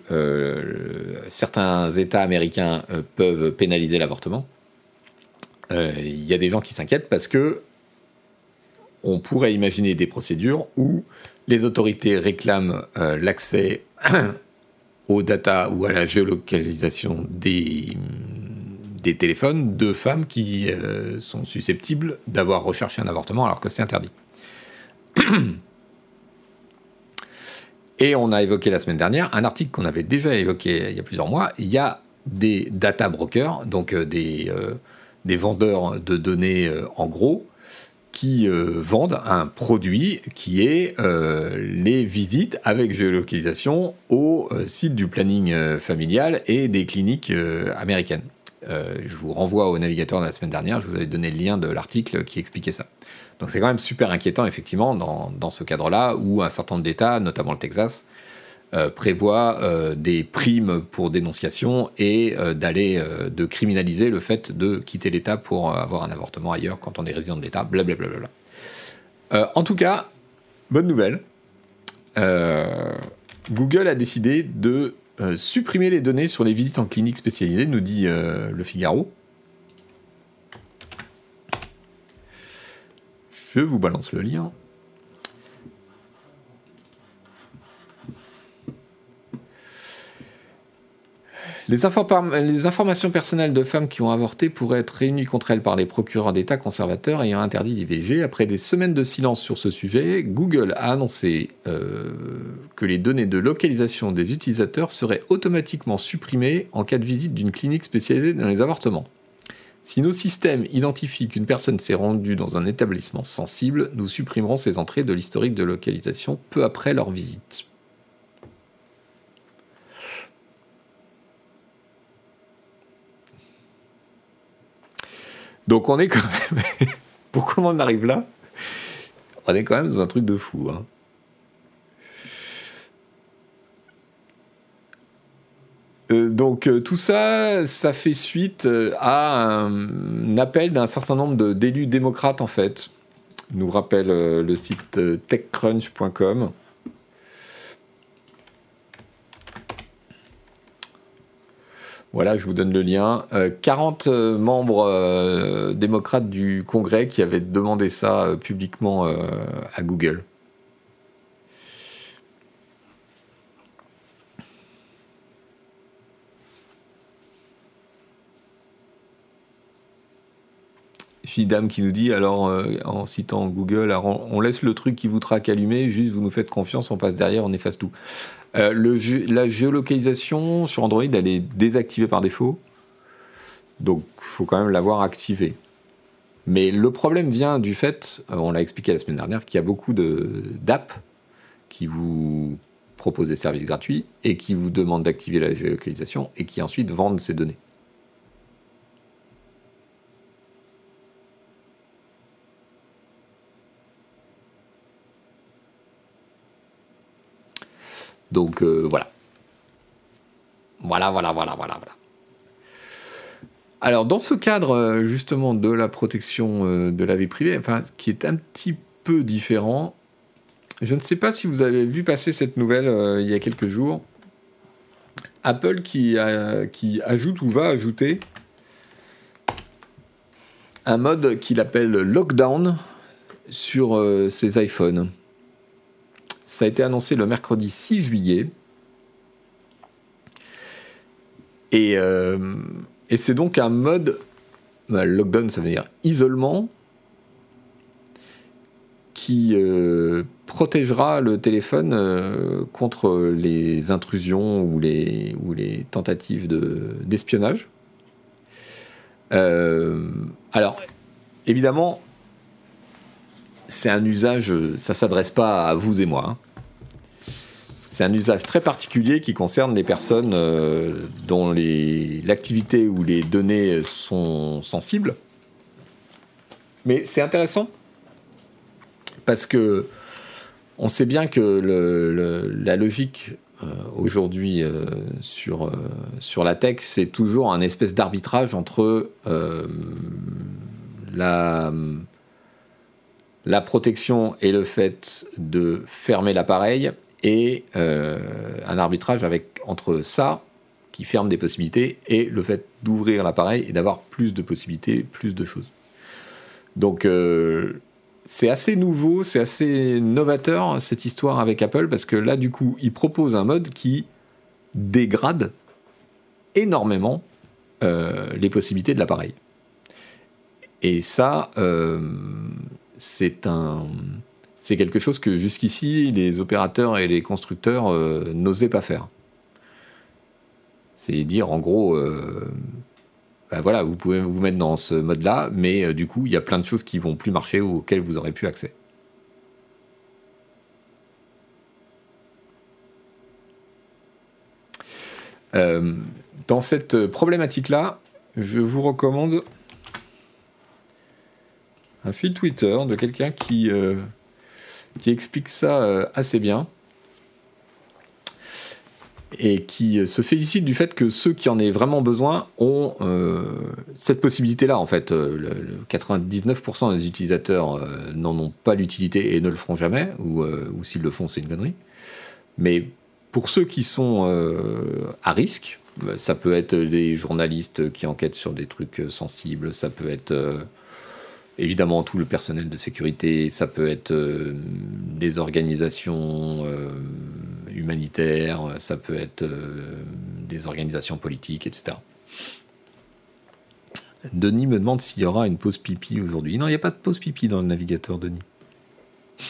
certains États américains peuvent pénaliser l'avortement, il y a des gens qui s'inquiètent parce que on pourrait imaginer des procédures où les autorités réclament l'accès *clears throat* aux data ou à la géolocalisation des, des téléphones de femmes qui euh, sont susceptibles d'avoir recherché un avortement alors que c'est interdit. *clears throat* Et on a évoqué la semaine dernière un article qu'on avait déjà évoqué il y a plusieurs mois. Il y a des data brokers, donc euh, des, euh, des vendeurs de données en gros, qui vendent un produit qui est les visites avec géolocalisation au site du planning familial et des cliniques américaines. Euh, je vous renvoie au navigateur de la semaine dernière, je vous avais donné le lien de l'article qui expliquait ça. Donc c'est quand même super inquiétant, effectivement, dans, dans ce cadre-là, où un certain nombre d'États, notamment le Texas, euh, prévoient euh, des primes pour dénonciation et euh, d'aller, de criminaliser le fait de quitter l'État pour avoir un avortement ailleurs quand on est résident de l'État, blablabla. Euh, en tout cas, bonne nouvelle. Google a décidé de euh, supprimer les données sur les visites en clinique spécialisées, nous dit euh, le Figaro. Je vous balance le lien. Les, inform- les informations personnelles de femmes qui ont avorté pourraient être réunies contre elles par les procureurs d'État conservateurs ayant interdit l'IVG. Après des semaines de silence sur ce sujet, Google a annoncé euh, que les données de localisation des utilisateurs seraient automatiquement supprimées en cas de visite d'une clinique spécialisée dans les avortements. Si nos systèmes identifient qu'une personne s'est rendue dans un établissement sensible, nous supprimerons ces entrées de l'historique de localisation peu après leur visite. Donc on est quand même... *laughs* Pourquoi on en arrive là On est quand même dans un truc de fou. hein. Euh, donc euh, tout ça, ça fait suite euh, à un, appel d'un certain nombre d'élus démocrates en fait. Nous rappelle le site techcrunch.com. Voilà, je vous donne le lien. Euh, 40 euh, membres euh, démocrates du Congrès qui avaient demandé ça euh, publiquement à Google. Gidam qui nous dit, alors euh, en citant Google, on, laisse le truc qui vous traque allumé, juste vous nous faites confiance, on passe derrière, on efface tout. Euh, la géolocalisation sur Android, elle est désactivée par défaut. Donc, il faut quand même l'avoir activée. Mais le problème vient du fait, euh, on l'a expliqué la semaine dernière, qu'il y a beaucoup d'apps qui vous proposent des services gratuits et qui vous demandent d'activer la géolocalisation et qui ensuite vendent ces données. Donc euh, voilà. Voilà, voilà, voilà, voilà. Alors dans ce cadre euh, justement de la protection euh, de la vie privée, enfin qui est un petit peu différent, je ne sais pas si vous avez vu passer cette nouvelle il y a quelques jours. Apple qui, ajoute ou va ajouter un mode qu'il appelle Lockdown sur ses iPhones. Ça a été annoncé le mercredi 6 juillet. Et, euh, et c'est donc un mode, bah, lockdown ça veut dire isolement, qui euh, protégera le téléphone euh, contre les intrusions ou les, tentatives de- d'espionnage. alors, évidemment, c'est un usage, ça s'adresse pas à vous et moi. Hein. C'est un usage très particulier qui concerne les personnes euh, dont l'activité ou les données sont sensibles. Mais c'est intéressant parce que on sait bien que la logique euh, aujourd'hui euh, sur, sur la tech, c'est toujours un espèce d'arbitrage entre la la protection et le fait de fermer l'appareil et euh, un arbitrage avec, entre ça, qui ferme des possibilités, et le fait d'ouvrir l'appareil et d'avoir plus de possibilités, plus de choses. Donc euh, c'est assez nouveau, c'est assez novateur cette histoire avec Apple, parce que là du coup, il propose un mode qui dégrade énormément euh, les possibilités de l'appareil. Et ça, c'est quelque chose que jusqu'ici les opérateurs et les constructeurs euh, n'osaient pas faire. C'est dire en gros, euh, bah voilà, vous pouvez vous mettre dans ce mode-là, mais euh, du coup il y a plein de choses qui vont plus marcher ou auxquelles vous aurez plus accès. dans cette problématique-là, je vous recommande un fil Twitter de quelqu'un qui qui explique ça euh, assez bien et qui se félicite du fait que ceux qui en aient vraiment besoin ont euh, cette possibilité-là. En fait, euh, le, 99% des utilisateurs n'en ont pas l'utilité et ne le feront jamais, ou, ou s'ils le font, c'est une connerie. Mais pour ceux qui sont à risque, ça peut être des journalistes qui enquêtent sur des trucs sensibles, ça peut être évidemment tout le personnel de sécurité, ça peut être euh, des organisations euh, humanitaires, ça peut être euh, des organisations politiques, etc. Denis me demande s'il y aura une pause pipi aujourd'hui. Non, il n'y a pas de pause pipi dans le navigateur, Denis. *laughs*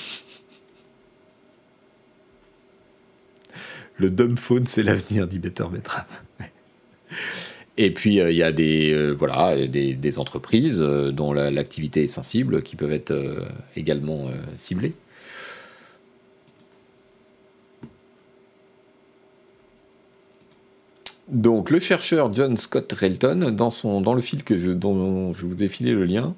Le dumb phone, c'est l'avenir, dit Better Betrap. Et puis euh, il y a des, euh, voilà, des, entreprises euh, dont l'activité est sensible qui peuvent être également ciblées. Donc le chercheur John Scott Relton, dans, son, dans le fil que je, dont je vous ai filé le lien,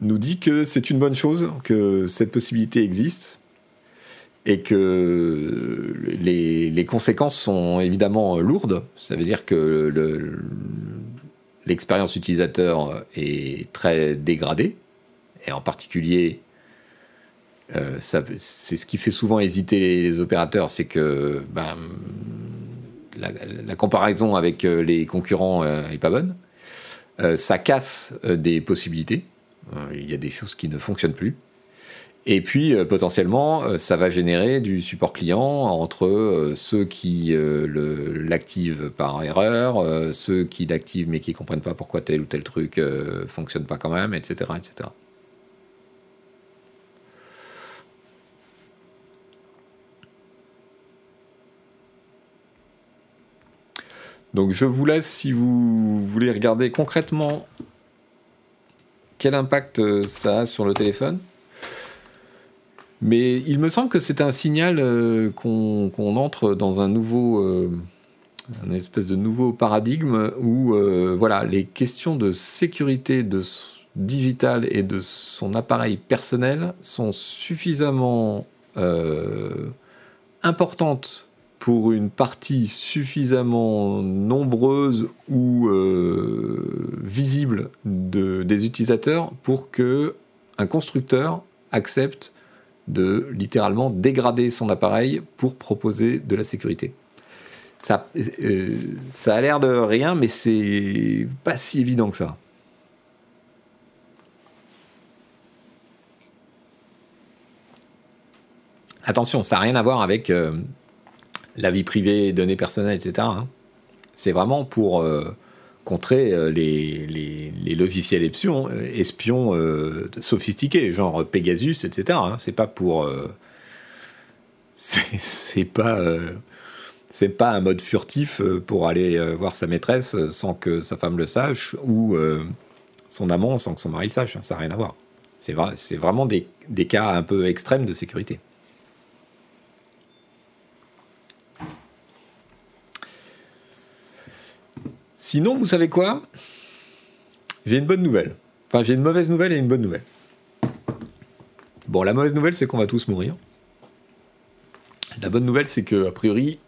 nous dit que c'est une bonne chose que cette possibilité existe et que les, conséquences sont évidemment lourdes. Ça veut dire que l'expérience utilisateur est très dégradée, et en particulier, euh, c'est ce qui fait souvent hésiter les, opérateurs, c'est que ben, la, comparaison avec euh, les concurrents n'est euh, pas bonne. ça casse des possibilités. Il y a des choses qui ne fonctionnent plus. Et puis euh, potentiellement, euh, ça va générer du support client entre euh, ceux qui l'activent par erreur, ceux qui l'activent mais qui ne comprennent pas pourquoi tel ou tel truc ne fonctionne pas quand même, etc., etc. Donc je vous laisse si vous voulez regarder concrètement quel impact ça a sur le téléphone. Mais il me semble que c'est un signal euh, qu'on entre dans un nouveau, euh, espèce de nouveau paradigme où, euh, voilà, les questions de sécurité de digital et de son appareil personnel sont suffisamment importantes pour une partie suffisamment nombreuse ou visible de, des utilisateurs pour que un constructeur accepte de littéralement dégrader son appareil pour proposer de la sécurité. Ça, euh, ça a l'air de rien, mais c'est pas si évident que ça. Attention, ça n'a rien à voir avec euh, la vie privée, données personnelles, etc. Hein. C'est vraiment pour euh, contrer euh, les, logiciels espions, euh, espions euh, sophistiqués, genre Pegasus, etc. Hein. C'est pas pour. *laughs* c'est pas. C'est pas un mode furtif euh, pour aller euh, voir sa maîtresse euh, sans que sa femme le sache ou son amant sans que son mari le sache. Ça n'a rien à voir. C'est vrai, c'est vraiment des cas un peu extrêmes de sécurité. Sinon, vous savez quoi? J'ai une bonne nouvelle. Enfin, j'ai une mauvaise nouvelle et une bonne nouvelle. Bon, la mauvaise nouvelle, c'est qu'on va tous mourir. La bonne nouvelle, c'est que, a priori,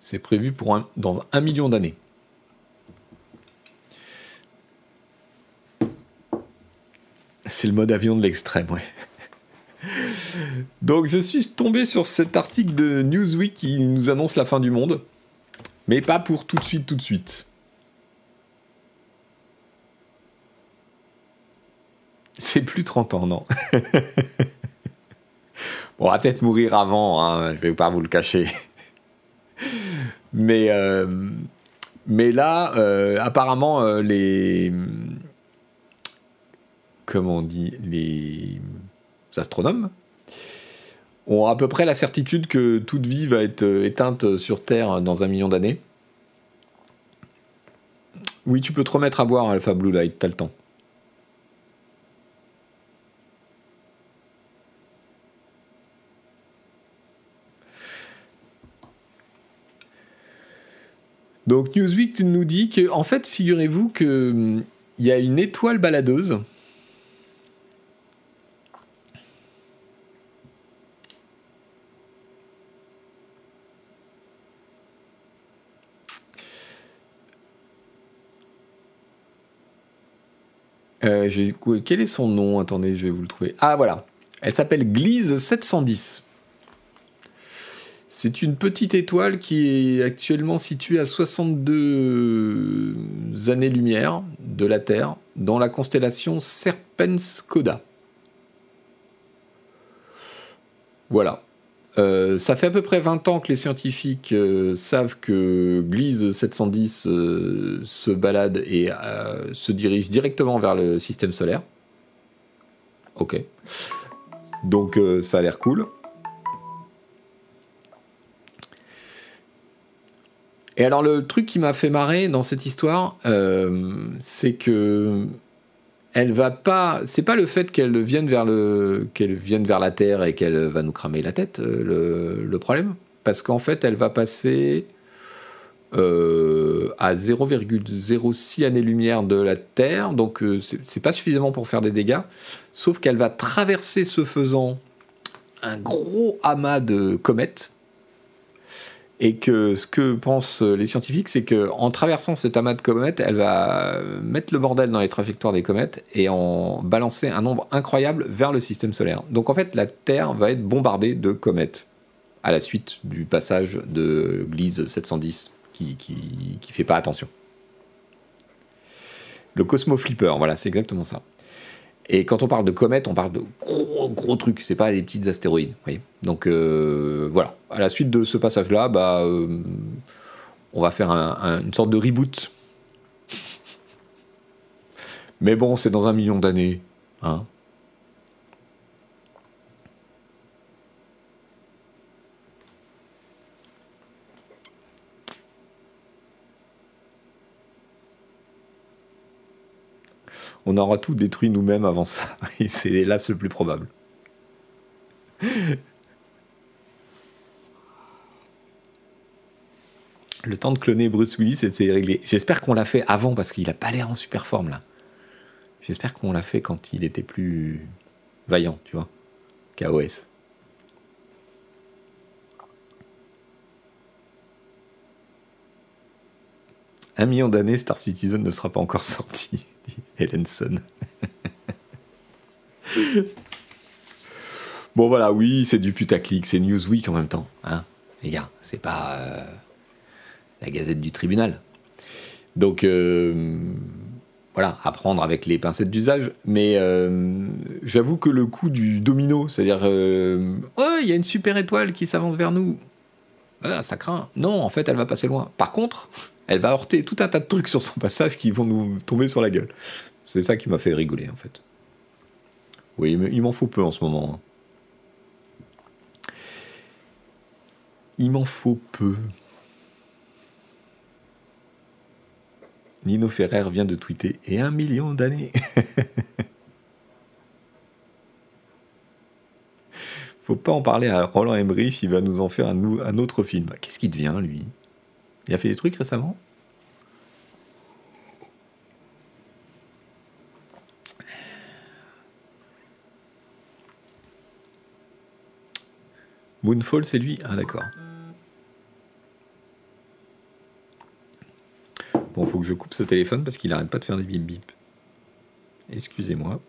c'est prévu pour dans un million d'années. C'est le mode avion de l'extrême, ouais. *laughs* Donc je suis tombé sur cet article de Newsweek qui nous annonce la fin du monde, mais pas pour tout de suite, tout de suite. C'est plus 30 ans, non? *laughs* on va peut-être mourir avant, hein, je vais pas vous le cacher. mais, euh, mais là, euh, apparemment, euh, les. Comment on dit Les astronomes ont à peu près la certitude que toute vie va être éteinte sur Terre dans un million d'années. Oui, tu peux te remettre à boire Alpha Blue Light, t'as le temps. Donc Newsweek nous dit que, en fait, figurez-vous qu'il hum, y a une étoile baladeuse. Euh, quel est son nom? Attendez, je vais vous le trouver. Ah voilà. Elle s'appelle Gliese 710. C'est une petite étoile qui est actuellement située à 62 années-lumière de la Terre, dans la constellation Serpens Coda. Voilà. Euh, ça fait à peu près 20 ans que les scientifiques euh, savent que Gliese 710 euh, se balade et se dirige directement vers le système solaire. Ok. Donc ça a l'air cool. Et alors le truc qui m'a fait marrer dans cette histoire, c'est que elle va pas. C'est pas le fait qu'elle vienne vers la Terre et qu'elle va nous cramer la tête euh, le, problème, parce qu'en fait elle va passer euh, à 0,06 années-lumière de la Terre, donc c'est pas suffisamment pour faire des dégâts, sauf qu'elle va traverser ce faisant un gros amas de comètes et que ce que pensent les scientifiques, c'est qu'en traversant cet amas de comètes, elle va mettre le bordel dans les trajectoires des comètes et en balancer un nombre incroyable vers le système solaire. Donc en fait, la Terre va être bombardée de comètes à la suite du passage de Gliese 710 qui, qui, qui fait pas attention. Le Cosmo Flipper, voilà, c'est exactement ça. Et quand on parle de comètes, on parle de gros gros trucs, c'est pas des petites astéroïdes. Donc euh, voilà, à la suite de ce passage-là, bah, euh, on va faire une sorte de reboot. Mais bon, c'est dans un million d'années. Hein on aura tout détruit nous-mêmes avant ça. *laughs* Et c'est là le plus probable. Le temps de cloner Bruce Willis, c'est réglé. J'espère qu'on l'a fait avant parce qu'il a pas l'air en super forme là. J'espère qu'on l'a fait quand il était plus vaillant, tu vois. KOS. Un million d'années, Star Citizen ne sera pas encore sorti. Ellenson. bon voilà, oui, c'est du putaclic, c'est Newsweek en même temps, hein, les gars, c'est pas euh, la Gazette du tribunal. Donc euh, voilà, à prendre avec les pincettes d'usage, mais euh, j'avoue que le coup du domino, c'est-à-dire, oh, il y a une super étoile qui s'avance vers nous, ah, ça craint. Non, en fait, elle va passer loin. Par contre, elle va heurter tout un tas de trucs sur son passage qui vont nous tomber sur la gueule. C'est ça qui m'a fait rigoler, en fait. Oui, mais il m'en faut peu en ce moment. Hein. Il m'en faut peu. Nino Ferrer vient de tweeter et un million d'années. *laughs* Faut pas en parler à Roland Emmerich, il va nous en faire un, un autre film. Qu'est-ce qu'il devient, lui? Il a fait des trucs récemment? Moonfall, c'est lui? Ah, d'accord. Bon, faut que je coupe ce téléphone parce qu'il arrête pas de faire des bip bip. Excusez-moi.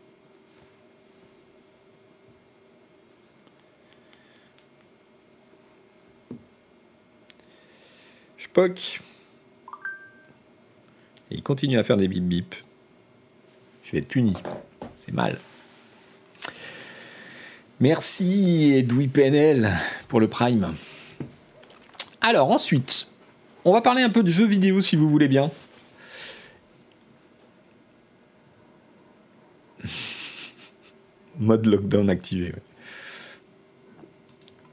Spock. il continue à faire des bip bip. Je vais être puni. C'est mal. Merci Edoui PNL pour le Prime. Alors ensuite, on va parler un peu de jeux vidéo si vous voulez bien. *laughs* Mode lockdown activé.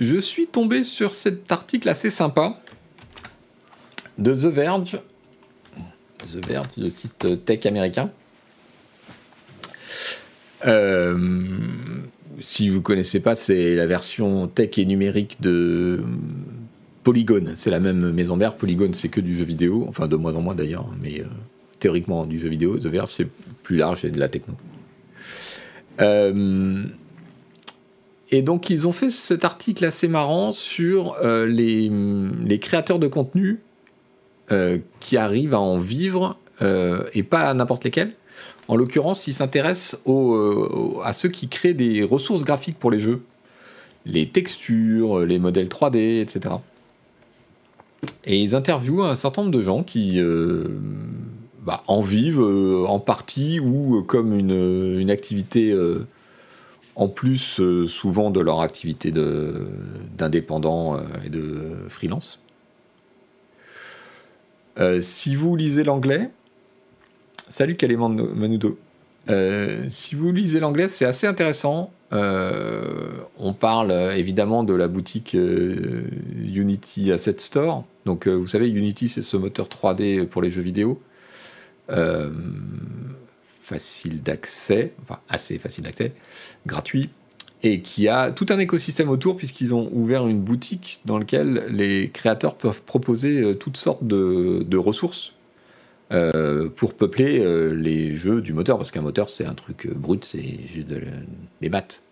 Je suis tombé sur cet article assez sympa de The Verge. The Verge, le site tech américain. Euh, si vous connaissez pas, c'est la version tech et numérique de Polygon, c'est la même maison mère. Polygon, c'est que du jeu vidéo, enfin de moins en moins d'ailleurs, mais euh, théoriquement du jeu vidéo. The Verge, c'est plus large et de la techno. Euh, et donc, ils ont fait cet article assez marrant sur les, créateurs de contenu qui arrivent à en vivre et pas à n'importe lesquels. En l'occurrence, ils s'intéressent à ceux qui créent des ressources graphiques pour les jeux, les textures, les modèles 3D, etc. Et ils interviewent un certain nombre de gens qui euh, bah, en vivent euh, en partie ou euh, comme une, une activité en plus souvent de leur activité d'indépendant et de freelance. Si vous lisez l'anglais, salut Calément Manudo. si vous lisez l'anglais, c'est assez intéressant. on parle évidemment de la boutique Unity Asset Store, donc, euh, vous savez, Unity, c'est ce moteur 3D pour les jeux vidéo. Euh, facile d'accès, enfin assez facile d'accès, gratuit, et qui a tout un écosystème autour puisqu'ils ont ouvert une boutique dans laquelle les créateurs peuvent proposer euh, toutes sortes de, ressources pour peupler les jeux du moteur, parce qu'un moteur c'est un truc brut, c'est juste des maths.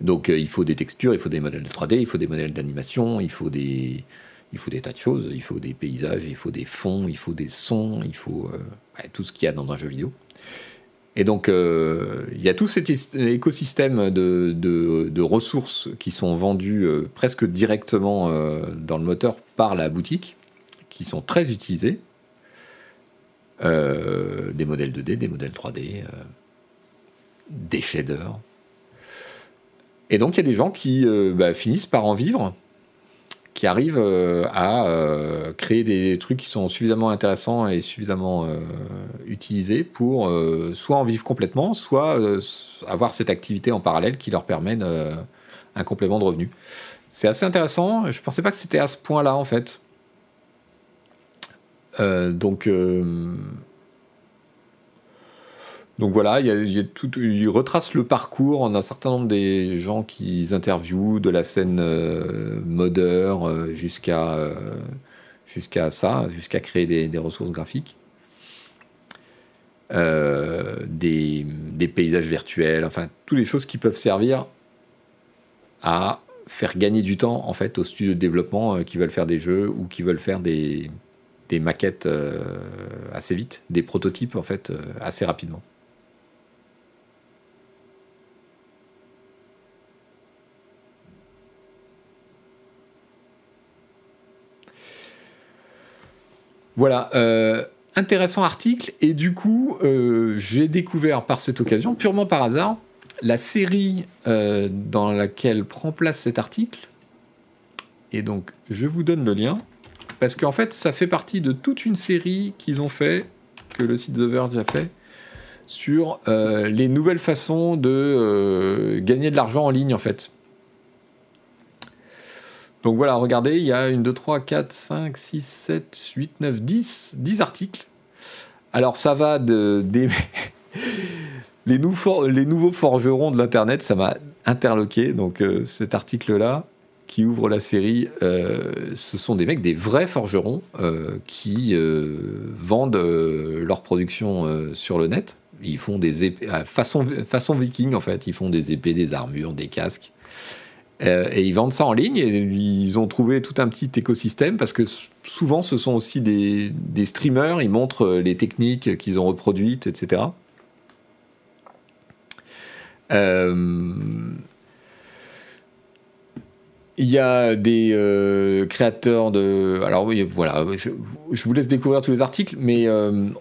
Donc il faut des textures, il faut des modèles 3D, il faut des modèles d'animation, il faut des, il faut des tas de choses. Il faut des paysages, il faut des fonds, il faut des sons, il faut euh, tout ce qu'il y a dans un jeu vidéo. Et donc, euh, il y a tout cet écosystème de, ressources qui sont vendues euh, presque directement dans le moteur par la boutique, qui sont très utilisées. des modèles 2D, des modèles 3D, des shaders. Et donc, il y a des gens qui bah, finissent par en vivre qui arrivent euh, à euh, créer des trucs qui sont suffisamment intéressants et suffisamment euh, utilisés pour soit en vivre complètement, soit avoir cette activité en parallèle qui leur permet un complément de revenu. C'est assez intéressant. Je ne pensais pas que c'était à ce point-là en fait. donc donc voilà, il, y a, il retrace le parcours d'un certain nombre des gens qu'ils interviewent, de la scène euh, modeur euh, jusqu'à euh, jusqu'à ça, jusqu'à créer des, ressources graphiques, des, des, paysages virtuels, enfin toutes les choses qui peuvent servir à faire gagner du temps en fait aux studios de développement qui veulent faire des jeux ou qui veulent faire des, des maquettes assez vite, des prototypes en fait assez rapidement. Voilà, euh, intéressant article. Et du coup, euh, j'ai découvert par cette occasion, purement par hasard, la série euh, dans laquelle prend place cet article. Et donc, je vous donne le lien. Parce qu'en fait, ça fait partie de toute une série qu'ils ont fait, que le site The Verge a fait, sur les nouvelles façons de gagner de l'argent en ligne, en fait. Donc voilà, regardez, il y a une, 2, 3, 4, 5, 6, 7, 8, 9, 10, 10 articles. Alors ça va de, des... *laughs* les, nouveaux, forgerons de l'Internet, ça m'a interloqué. Donc euh, cet article-là, qui ouvre la série, euh, ce sont des mecs, des vrais forgerons, euh, qui vendent leur production sur le net. Ils font des épées, façon viking en fait, ils font des épées, des armures, des casques. Euh, et ils vendent ça en ligne et ils ont trouvé tout un petit écosystème parce que souvent ce sont aussi des, streamers, ils montrent euh, les techniques qu'ils ont reproduites, etc. Euh, il y a des créateurs de. Alors oui, voilà, je, vous laisse découvrir tous les articles, mais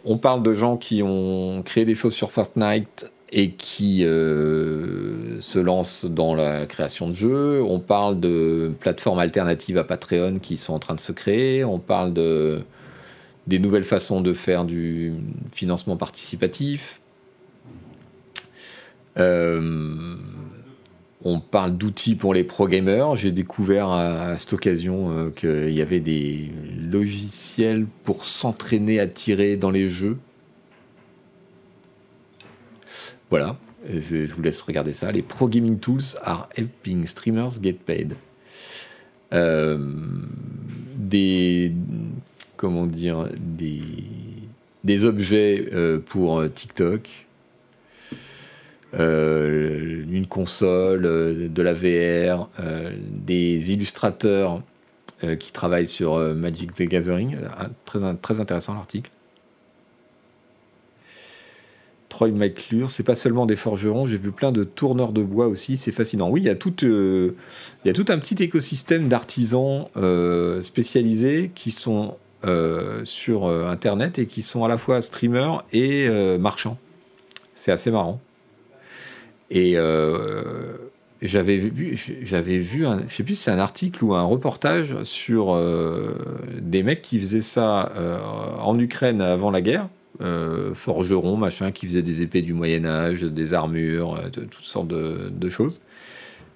on parle de gens qui ont créé des choses sur Fortnite et qui euh, se lance dans la création de jeux. On parle de plateformes alternatives à Patreon qui sont en train de se créer. On parle de des nouvelles façons de faire du financement participatif. Euh, on parle d'outils pour les pro-gamers. J'ai découvert à, cette occasion euh, qu'il y avait des logiciels pour s'entraîner à tirer dans les jeux. Voilà, je, vous laisse regarder ça. Les Pro Gaming Tools are helping streamers get paid. Euh, des. Comment dire Des, des objets euh, pour euh, TikTok. une console, de la VR, des illustrateurs qui travaillent sur Magic the Gathering. Très, très intéressant l'article. Troy McClure, c'est pas seulement des forgerons, j'ai vu plein de tourneurs de bois aussi, c'est fascinant. Oui, il y, a tout, euh, y a tout un petit écosystème d'artisans euh, spécialisés qui sont euh, sur Internet et qui sont à la fois streamers et marchands. C'est assez marrant. Et j'avais vu, j'avais vu, un, je sais plus si c'est un article ou un reportage sur des mecs qui faisaient ça en Ukraine avant la guerre euh, forgeron, machin, qui faisait des épées du Moyen Âge, des armures, euh, toutes sortes de, choses,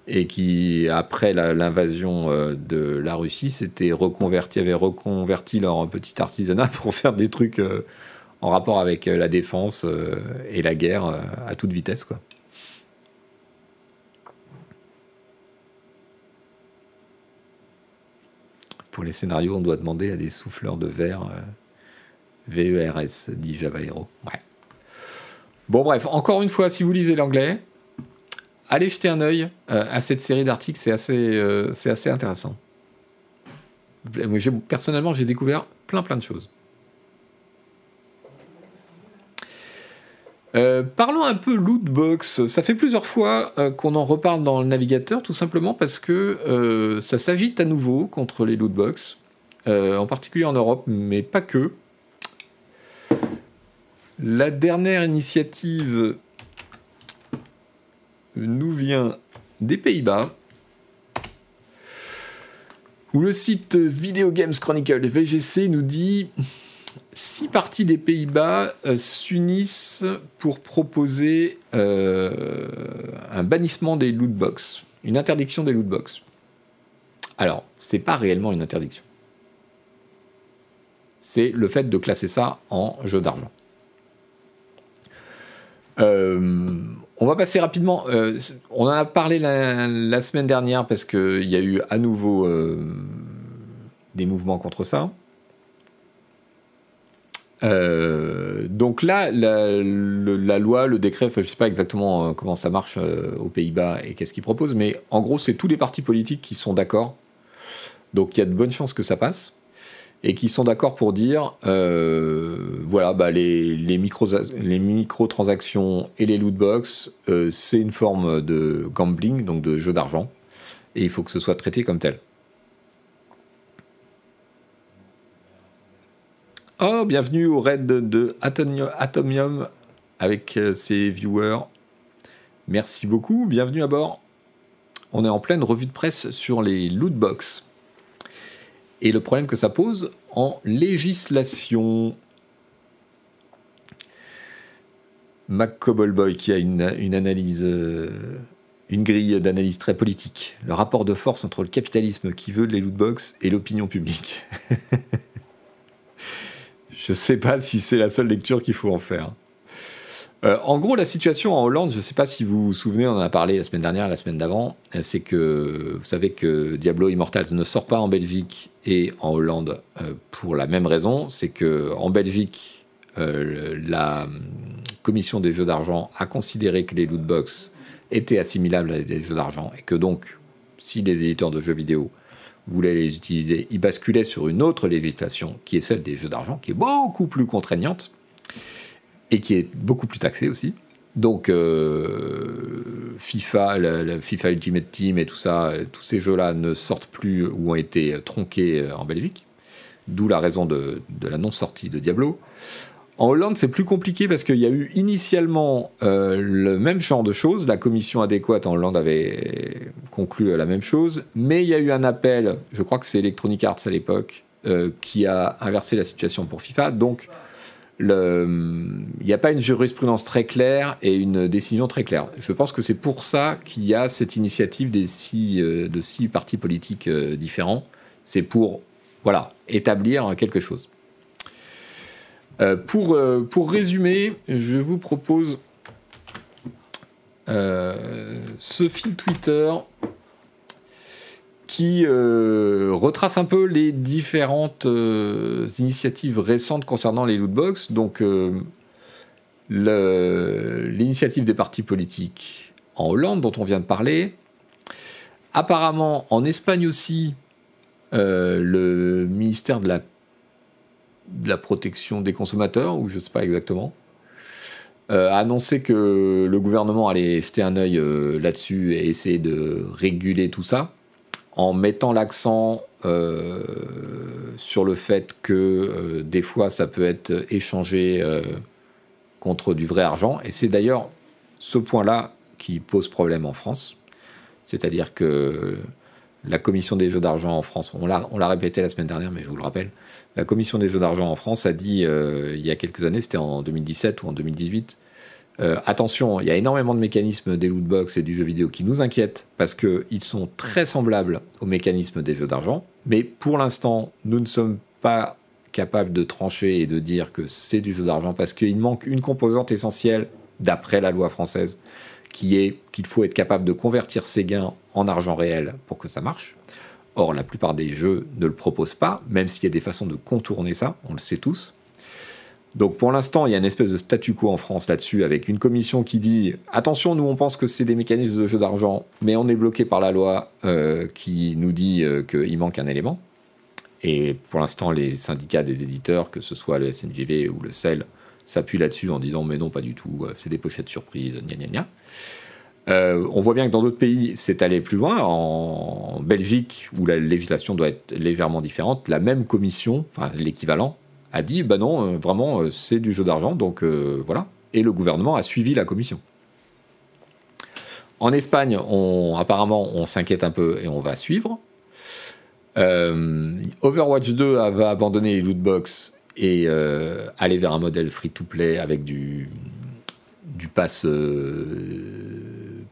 et qui, après l'invasion euh, de la Russie, s'était reconverti, avait reconverti leur petit artisanat *laughs* pour faire des trucs en rapport avec la défense et la guerre à toute vitesse, quoi. Pour les scénarios, on doit demander à des souffleurs de verre VERS, dit Java Hero. Ouais. Bon, bref, encore une fois, si vous lisez l'anglais, allez jeter un œil euh, à cette série d'articles, c'est assez, euh, c'est assez intéressant. Moi, personnellement, j'ai découvert plein plein de choses. Euh, parlons un peu lootbox. Ça fait plusieurs fois qu'on en reparle dans le navigateur, tout simplement parce que ça s'agite à nouveau contre les lootbox, en particulier en Europe, mais pas que. La dernière initiative nous vient des Pays-Bas, où le site Video Games Chronicle VGC nous dit six parties des Pays-Bas euh, s'unissent pour proposer euh, un bannissement des lootbox, une interdiction des lootbox. Alors, c'est pas réellement une interdiction. C'est le fait de classer ça en jeu d'argent. Euh, on va passer rapidement. Euh, on en a parlé la, semaine dernière parce qu'il y a eu à nouveau euh, des mouvements contre ça. donc là, la, loi, le décret, je ne sais pas exactement comment ça marche aux Pays-Bas et qu'est-ce qu'ils proposent, mais en gros, c'est tous les partis politiques qui sont d'accord. Donc il y a de bonnes chances que ça passe et qui sont d'accord pour dire euh, voilà bah les, les, les microtransactions et les loot box euh, c'est une forme de gambling donc de jeu d'argent et il faut que ce soit traité comme tel. Oh, bienvenue au raid de Atomium avec euh, ses viewers. Merci beaucoup, bienvenue à bord. On est en pleine revue de presse sur les loot box et le problème que ça pose en législation. Mac Boy qui a une, analyse, euh, une grille d'analyse très politique. Le rapport de force entre le capitalisme qui veut les lootbox et l'opinion publique. *laughs* je ne sais pas si c'est la seule lecture qu'il faut en faire. Euh, en gros, la situation en Hollande, je ne sais pas si vous vous souvenez, on en a parlé la semaine dernière, la semaine d'avant, euh, c'est que vous savez que Diablo Immortals ne sort pas en Belgique et en Hollande euh, pour la même raison, c'est que en Belgique, la hum, commission des jeux d'argent a considéré que les lootbox étaient assimilables à des jeux d'argent et que donc, si les éditeurs de jeux vidéo voulaient les utiliser, ils basculaient sur une autre législation qui est celle des jeux d'argent, qui est beaucoup plus contraignante et qui est beaucoup plus taxé aussi. Donc euh, FIFA, la, FIFA Ultimate Team et tout ça, tous ces jeux-là ne sortent plus ou ont été tronqués euh, en Belgique, d'où la raison de, la non-sortie de Diablo. En Hollande, c'est plus compliqué parce qu'il y a eu initialement euh, le même genre de choses. La commission adéquate en Hollande avait conclu la même chose, mais il y a eu un appel, je crois que c'est Electronic Arts à l'époque, qui a inversé la situation pour FIFA. Donc il n'y a pas une jurisprudence très claire et une décision très claire. Je pense que c'est pour ça qu'il y a cette initiative des six, euh, de six partis politiques euh, différents. C'est pour voilà, établir quelque chose. Euh, pour, pour résumer, je vous propose ce fil Twitter qui euh, retrace un peu les différentes euh, initiatives récentes concernant les lootbox. Donc, euh, l'initiative des partis politiques en Hollande, dont on vient de parler. Apparemment, en Espagne aussi, le ministère de la, de la protection des consommateurs, ou je ne sais pas exactement, a annoncé que le gouvernement allait jeter un œil là-dessus et essayer de réguler tout ça en mettant l'accent euh, sur le fait que euh, des fois ça peut être échangé euh, contre du vrai argent. Et c'est d'ailleurs ce point-là qui pose problème en France. C'est-à-dire que la commission des jeux d'argent en France, on l'a répété la semaine dernière, mais je vous le rappelle, la commission des jeux d'argent en France a dit il y a quelques années, c'était en 2017 ou en 2018, euh, attention, il y a énormément de mécanismes des lootbox et du jeu vidéo qui nous inquiètent parce qu'ils sont très semblables aux mécanismes des jeux d'argent. Mais pour l'instant, nous ne sommes pas capables de trancher et de dire que c'est du jeu d'argent parce qu'il manque une composante essentielle d'après la loi française qui est qu'il faut être capable de convertir ses gains en argent réel pour que ça marche. Or, la plupart des jeux ne le proposent pas, même s'il y a des façons de contourner ça, on le sait tous. Donc pour l'instant, il y a une espèce de statu quo en France là-dessus, avec une commission qui dit attention, nous on pense que c'est des mécanismes de jeu d'argent, mais on est bloqué par la loi euh, qui nous dit euh, qu'il manque un élément. Et pour l'instant, les syndicats des éditeurs, que ce soit le SNGV ou le CEL, s'appuient là-dessus en disant mais non, pas du tout, euh, c'est des pochettes surprises, gna gna gna. on voit bien que dans d'autres pays, c'est allé plus loin. En Belgique, où la législation doit être légèrement différente, la même commission, enfin l'équivalent, a dit bah non, euh, vraiment, euh, c'est du jeu d'argent, donc euh, voilà. Et le gouvernement a suivi la commission. En Espagne, apparemment, on s'inquiète un peu et on va suivre. Overwatch 2 va abandonner les lootbox et aller vers un modèle free-to-play avec du, du pass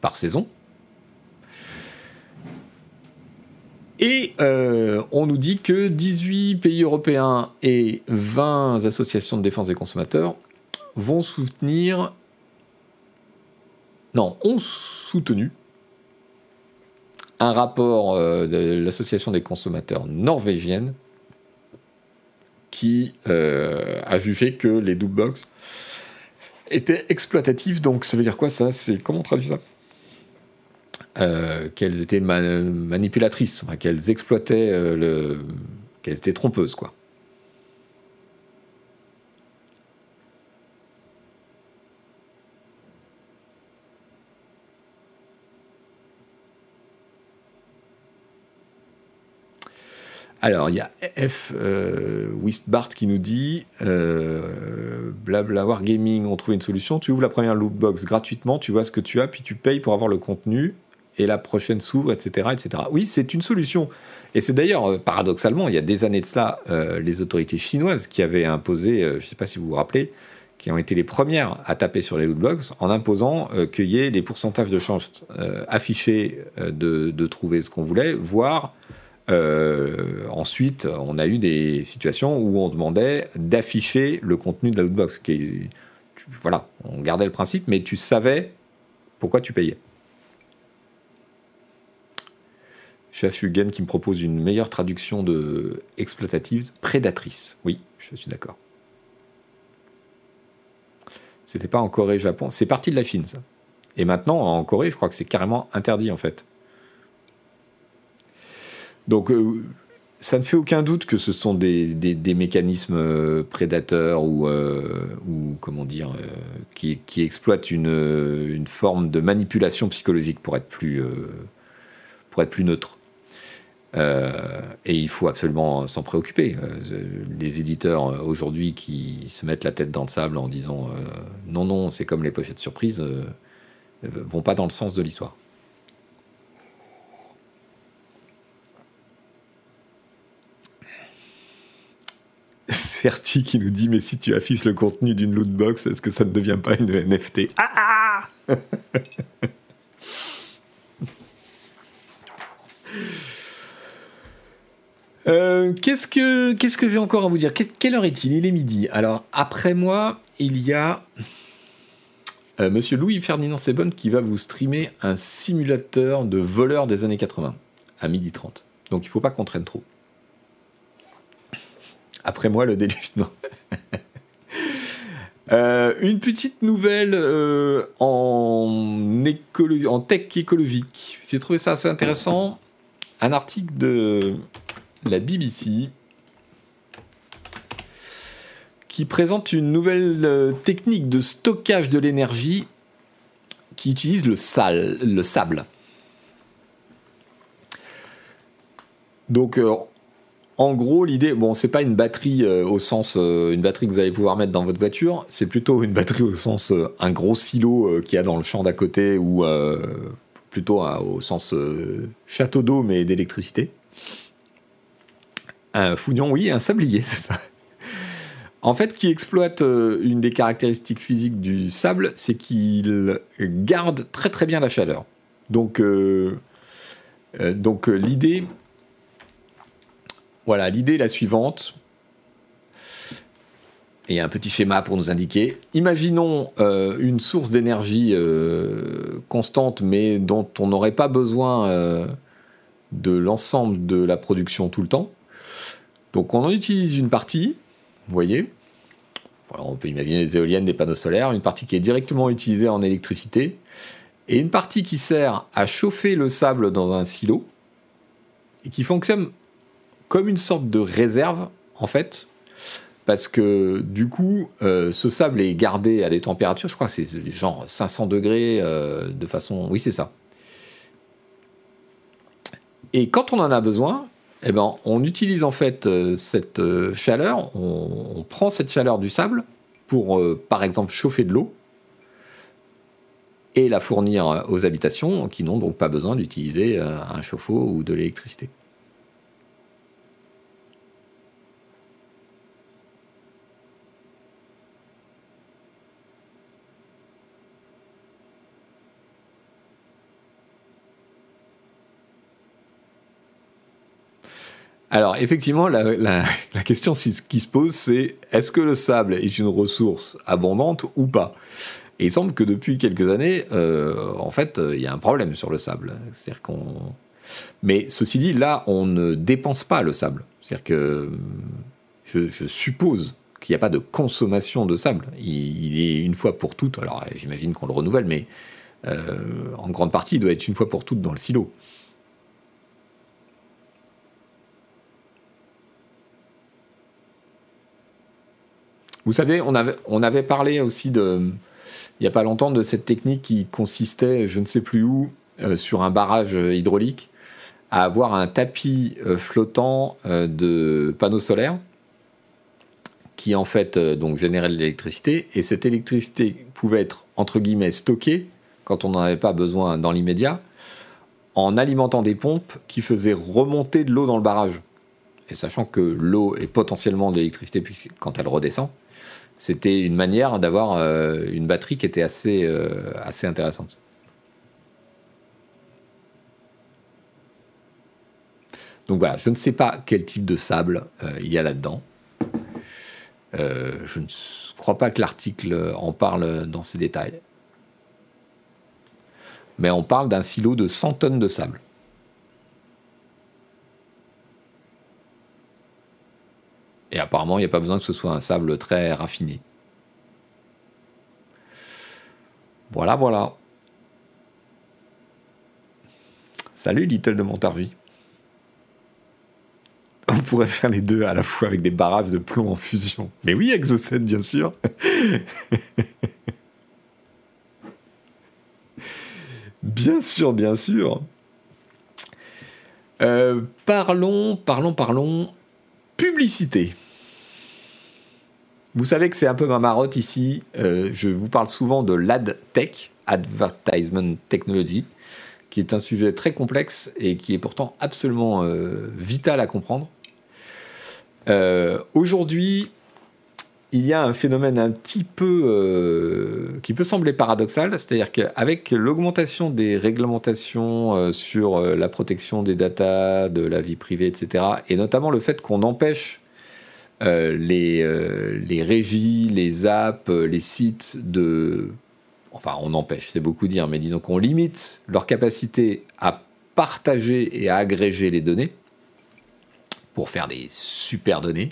par saison. Et euh, on nous dit que 18 pays européens et 20 associations de défense des consommateurs vont soutenir, non, ont soutenu un rapport euh, de l'association des consommateurs norvégienne qui euh, a jugé que les box étaient exploitatifs. Donc ça veut dire quoi ça? Comment on traduit ça? Euh, qu'elles étaient manipulatrices, qu'elles exploitaient euh, le. qu'elles étaient trompeuses, quoi. Alors, il y a F. Euh, Wistbart qui nous dit euh, Blabla Wargaming ont trouvé une solution. Tu ouvres la première lootbox gratuitement, tu vois ce que tu as, puis tu payes pour avoir le contenu et la prochaine s'ouvre, etc., etc. Oui, c'est une solution. Et c'est d'ailleurs, euh, paradoxalement, il y a des années de ça, euh, les autorités chinoises qui avaient imposé, euh, je ne sais pas si vous vous rappelez, qui ont été les premières à taper sur les lootbox en imposant qu'il y ait les pourcentages de chance affichés de, trouver ce qu'on voulait, voire ensuite on a eu des situations où on demandait d'afficher le contenu de la lootbox. Voilà, on gardait le principe, mais tu savais pourquoi tu payais. Chef qui me propose une meilleure traduction de exploitative, prédatrice. Oui, je suis d'accord. C'était pas en Corée, Japon. C'est parti de la Chine, ça. Et maintenant, en Corée, je crois que c'est carrément interdit, en fait. Donc, euh, ça ne fait aucun doute que ce sont des, mécanismes euh, prédateurs ou, euh, ou comment dire, qui, exploitent une, une, forme de manipulation psychologique pour être plus, pour être plus neutre. Euh, et il faut absolument s'en préoccuper. Euh, les éditeurs euh, aujourd'hui qui se mettent la tête dans le sable en disant non, non, c'est comme les pochettes surprises, vont pas dans le sens de l'histoire. *laughs* Certi qui nous dit mais si tu affiches le contenu d'une loot box, est-ce que ça ne devient pas une NFT Ah, ah *laughs* Euh, qu'est-ce que qu'est-ce que j'ai encore à vous dire? Quelle heure est-il? Il est midi. Alors après moi, il y a euh, Monsieur Louis Ferdinand Sebonne qui va vous streamer un simulateur de voleur des années 80 à midi 30. Donc il faut pas qu'on traîne trop. Après moi, le déluge. Non. *laughs* Euh, une petite nouvelle en, en tech écologique. J'ai trouvé ça assez intéressant. Un article de la BBC, qui présente une nouvelle euh, technique de stockage de l'énergie qui utilise le, le sable. Donc, euh, en gros, l'idée, bon, c'est pas une batterie euh, au sens une batterie que vous allez pouvoir mettre dans votre voiture, c'est plutôt une batterie au sens un gros silo qu'il y a dans le champ d'à côté ou plutôt au sens château d'eau mais d'électricité. Un fouillon, oui, un sablier, *laughs* c'est ça. En fait, qui exploite euh, une des caractéristiques physiques du sable, c'est qu'il garde très très bien la chaleur. Donc, euh, euh, donc l'idée, voilà, l'idée est la suivante. Et un petit schéma pour nous indiquer. Imaginons une source d'énergie constante, mais dont on n'aurait pas besoin de l'ensemble de la production tout le temps. Donc on en utilise une partie, vous voyez, on peut imaginer des éoliennes, des panneaux solaires, une partie qui est directement utilisée en électricité, et une partie qui sert à chauffer le sable dans un silo, et qui fonctionne comme une sorte de réserve, en fait, parce que du coup, euh, ce sable est gardé à des températures, je crois que c'est genre 500 degrés, euh, de façon... Oui, c'est ça. Et quand on en a besoin, eh ben, on utilise en fait euh, cette euh, chaleur, on, prend cette chaleur du sable pour, euh, par exemple, chauffer de l'eau et la fournir aux habitations qui n'ont donc pas besoin d'utiliser un chauffe-eau ou de l'électricité. Alors effectivement, la, question qui se pose, c'est est-ce que le sable est une ressource abondante ou pas? Et il semble que depuis quelques années, euh, en fait, euh, il y a un problème sur le sable. C'est-à-dire qu'on. Mais ceci dit, là, on ne dépense pas le sable. C'est-à-dire que je, suppose qu'il n'y a pas de consommation de sable. Il, est une fois pour toutes. Alors j'imagine qu'on le renouvelle, mais euh, en grande partie, il doit être une fois pour toutes dans le silo. Vous savez, on avait, parlé aussi il n'y a pas longtemps de cette technique qui consistait, je ne sais plus où, euh, sur un barrage hydraulique, à avoir un tapis euh, flottant euh, de panneaux solaires qui en fait donc générait de l'électricité et cette électricité pouvait être entre guillemets stockée quand on n'en avait pas besoin dans l'immédiat en alimentant des pompes qui faisaient remonter de l'eau dans le barrage. Et sachant que l'eau est potentiellement de l'électricité quand elle redescend, C'était une manière d'avoir une batterie qui était assez, assez intéressante. Donc voilà, je ne sais pas quel type de sable il y a là-dedans. je ne crois pas que l'article en parle dans ces détails. Mais on parle d'un silo de 100 tonnes de sable. Et apparemment, il n'y a pas besoin que ce soit un sable très raffiné. Voilà, voilà. Salut Little de Montargis. On pourrait faire les deux à la fois avec des barrages de plomb en fusion. Mais oui, Exocet, bien sûr. *laughs* bien sûr, bien sûr. Euh, parlons, parlons, parlons publicité. Vous savez que c'est un peu ma marotte ici. Euh, je vous parle souvent de l'ad tech, advertisement technology, qui est un sujet très complexe et qui est pourtant absolument euh, vital à comprendre. Euh, aujourd'hui, il y a un phénomène un petit peu qui peut sembler paradoxal, c'est-à-dire qu'avec l'augmentation des réglementations sur la protection des datas, de la vie privée, etc., et notamment le fait qu'on empêche euh, les, euh, les régies, les apps, euh, les sites de... Enfin, on empêche, c'est beaucoup dire, mais disons qu'on limite leur capacité à partager et à agréger les données pour faire des super données.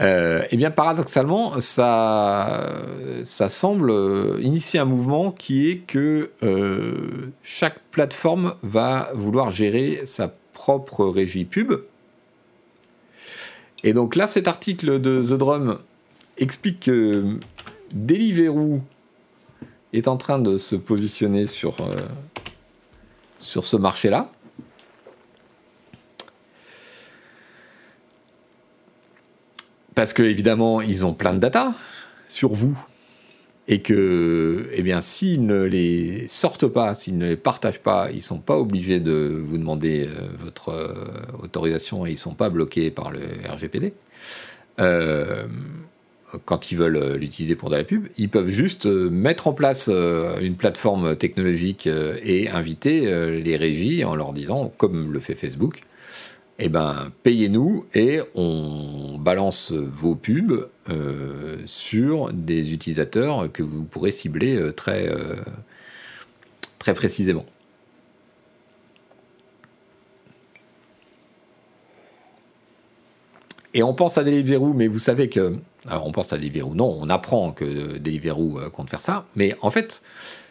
Et eh bien, paradoxalement, ça, semble initier un mouvement qui est que chaque plateforme va vouloir gérer sa propre régie pub et donc là, cet article de The Drum explique que Deliveroo est en train de se positionner sur, euh, sur ce marché-là. Parce que évidemment, ils ont plein de data sur vous et que, eh bien, s'ils ne les sortent pas, s'ils ne les partagent pas, ils ne sont pas obligés de vous demander euh, votre euh, autorisation et ils ne sont pas bloqués par le RGPD. Euh, quand ils veulent l'utiliser pour de la pub, ils peuvent juste mettre en place une plateforme technologique et inviter les régies en leur disant, comme le fait Facebook, eh ben, payez-nous et on balance vos pubs euh, sur des utilisateurs que vous pourrez cibler euh, très, euh, très précisément. Et on pense à Deliveroo, mais vous savez que... Alors on pense à Deliveroo, non, on apprend que Deliveroo compte faire ça, mais en fait,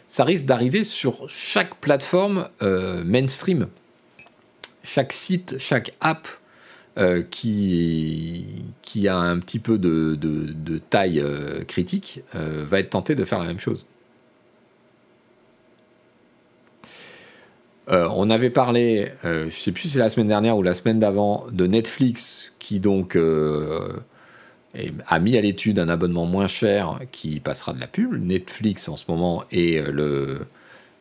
ça risque d'arriver sur chaque plateforme mainstream chaque site, chaque app euh, qui, qui a un petit peu de, de, taille euh, critique euh, va être tenté de faire la même chose. on avait parlé, je ne sais plus si c'est la semaine dernière ou la semaine d'avant, de Netflix qui donc a mis à l'étude un abonnement moins cher qui passera de la pub. Netflix en ce moment est le,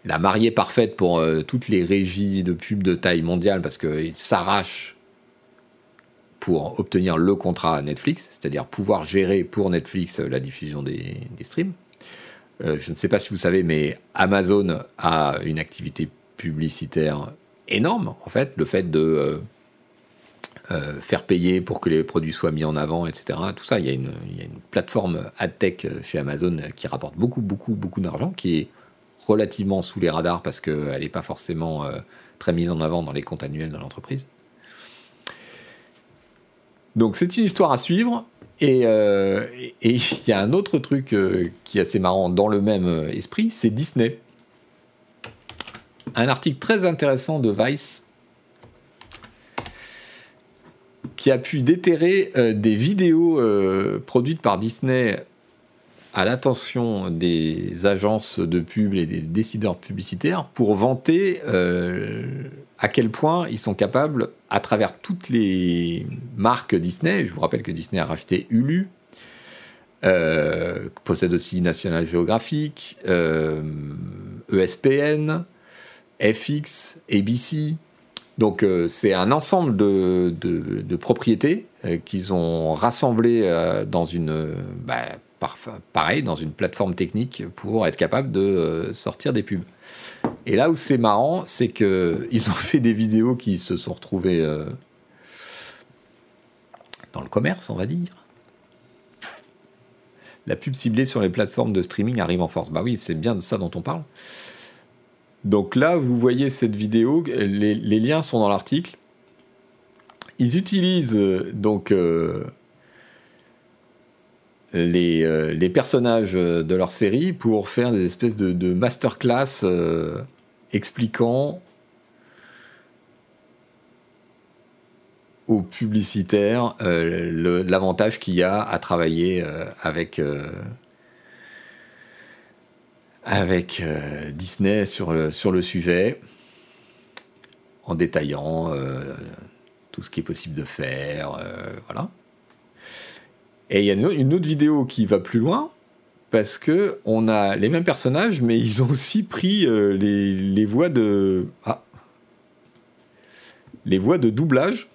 la mariée parfaite pour euh, toutes les régies de pub de taille mondiale parce qu'ils s'arrachent pour obtenir le contrat Netflix, c'est-à-dire pouvoir gérer pour Netflix euh, la diffusion des, streams. Euh, je ne sais pas si vous savez, mais Amazon a une activité publicitaire énorme, en fait, le fait de faire payer pour que les produits soient mis en avant, etc. Tout ça, il y a une, il y a une plateforme AdTech chez Amazon qui rapporte beaucoup, beaucoup, beaucoup d'argent, qui est relativement sous les radars parce qu'elle n'est pas forcément euh, très mise en avant dans les comptes annuels de l'entreprise. Donc c'est une histoire à suivre. Et euh, *laughs* il y a un autre truc euh, qui est assez marrant dans le même esprit, c'est Disney. Un article très intéressant de Vice qui a pu déterrer des vidéos produites par Disney à l'attention des agences de pub et des décideurs publicitaires pour vanter euh, à quel point ils sont capables, à travers toutes les marques Disney, je vous rappelle que Disney a racheté Hulu, euh, possède aussi National Geographic, ESPN, euh, e FX, ABC. Donc c'est un ensemble de, de, propriétés qu'ils ont rassemblées dans une... Bah, pareil dans une plateforme technique pour être capable de sortir des pubs. Et là où c'est marrant, c'est que *laughs* ils ont fait des vidéos qui se sont retrouvées dans le commerce, on va dire. La pub ciblée sur les plateformes de streaming arrive en force. Bah oui, c'est bien de ça dont on parle. Donc là, vous voyez cette vidéo, les, liens sont dans l'article. Ils utilisent euh, donc euh, euh, les, personnages de leur série pour faire des espèces de, masterclass expliquant aux publicitaires euh, l'avantage qu'il y a à travailler euh, avec, euh, avec Disney sur le, sur le sujet, en détaillant tout ce qui est possible de faire. voilà. Et il y a une autre vidéo qui va plus loin, parce que on a les mêmes personnages, mais ils ont aussi pris les, les voix de. Ah, les voix de doublage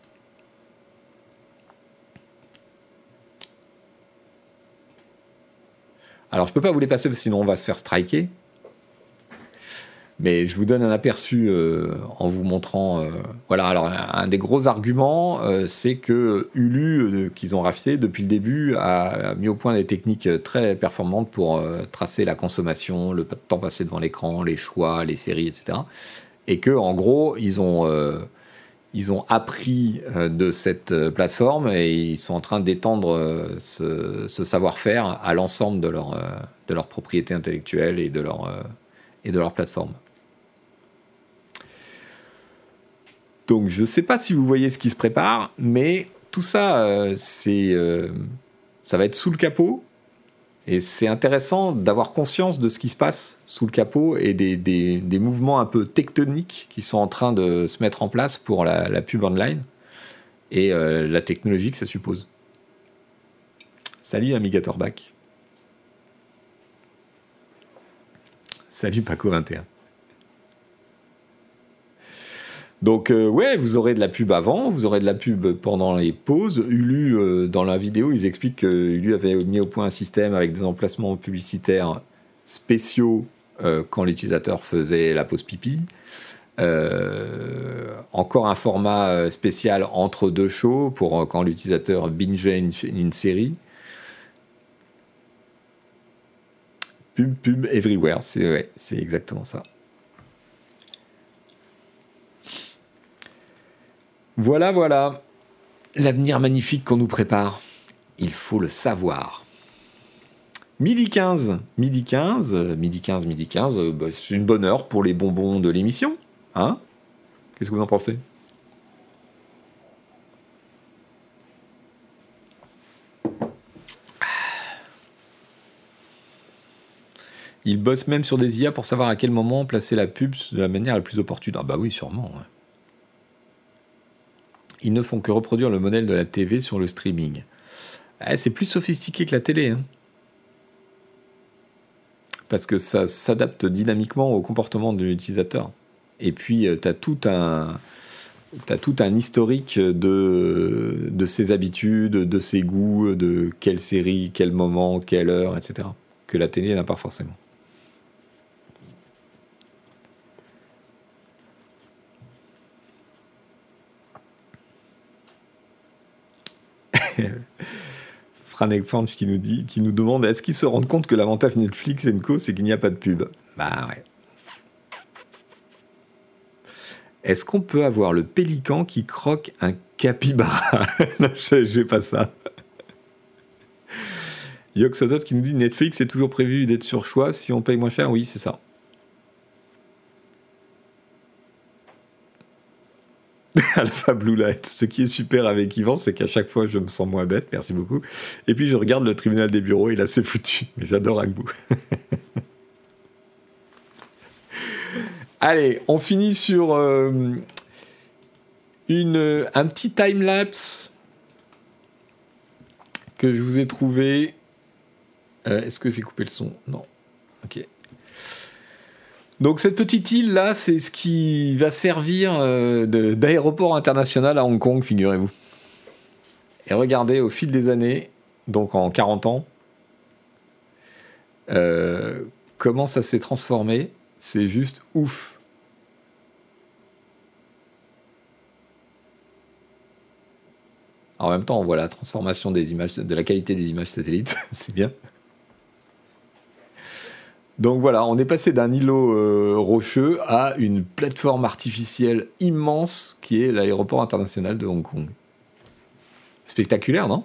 Alors, je peux pas vous les passer, sinon on va se faire striker. Mais je vous donne un aperçu euh, en vous montrant. Euh, voilà, alors un des gros arguments, euh, c'est que Ulu, qu'ils ont racheté depuis le début, a, mis au point des techniques très performantes pour tracer la consommation, le temps passé devant l'écran, les choix, les séries, etc. Et que, en gros, ils ont appris de cette plateforme et ils sont en train d'étendre euh, ce, savoir-faire à l'ensemble de leur, de leur propriété intellectuelle et de leur, et de leur plateforme. Donc je ne sais pas si vous voyez ce qui se prépare, mais tout ça, euh, euh, ça va être sous le capot. Et c'est intéressant d'avoir conscience de ce qui se passe sous le capot et des, mouvements un peu tectoniques qui sont en train de se mettre en place pour la, pub online et euh, la technologie que ça suppose. Salut Amigatorback. Salut Paco21. Donc euh, ouais, vous aurez de la pub avant, vous aurez de la pub pendant les pauses. Ulu, euh, dans la vidéo, ils expliquent que Ulu avait mis au point un système avec des emplacements publicitaires spéciaux euh, quand l'utilisateur faisait la pause pipi. encore un format spécial entre deux shows pour quand l'utilisateur bingeait une, série. Pub, pub, everywhere, c'est exactement ça. Voilà, voilà. L'avenir magnifique qu'on nous prépare. Il faut le savoir. Midi 15, midi 15, midi 15, midi 15, bah, c'est une bonne heure pour les bonbons de l'émission. Hein? Qu'est-ce que vous en pensez? Il bosse même sur des IA pour savoir à quel moment placer la pub de la manière la plus opportune. Ah bah oui, sûrement. Ils ne font que reproduire le modèle de la TV sur le streaming. Eh, c'est plus sophistiqué que la télé. Hein. Parce que ça s'adapte dynamiquement au comportement de l'utilisateur. Et puis, euh, tu as tout un... As tout un historique de, de ses habitudes, de ses goûts, de quelle série, quel moment, quelle heure, etc. Que la télé n'a pas forcément. *laughs* Franek Fanch qui nous dit, qui nous demande est-ce qu'ils se rendent compte que l'avantage Netflix et Co c'est qu'il n'y a pas de pub? Bah ouais. Est-ce qu'on peut avoir le pélican qui croque un capybara *laughs* j'ai pas ça. Yoxodot qui nous dit Netflix est toujours prévu d'être sur choix si on paye moins cher? Oui, c'est ça. *laughs* Alpha Blue Light. Ce qui est super avec Yvan, c'est qu'à chaque fois, je me sens moins bête, merci beaucoup. Et puis, je regarde le tribunal des bureaux, il a assez foutu. Mais j'adore Agbu. *laughs* Allez, on finit sur euh, une, un petit time-lapse que je vous ai trouvé. Euh, est-ce que j'ai coupé le son? Non. Ok. Donc cette petite île là, c'est ce qui va servir euh, d'aéroport international à Hong Kong, figurez-vous. Et regardez, au fil des années, donc en 40 ans, Euh, comment ça s'est transformé, c'est juste ouf. En même temps, on voit la transformation des images, de la qualité des images satellites, *laughs* c'est bien. Donc voilà, on est passé d'un îlot euh, rocheux à une plateforme artificielle immense qui est l'aéroport international de Hong Kong. Spectaculaire, non?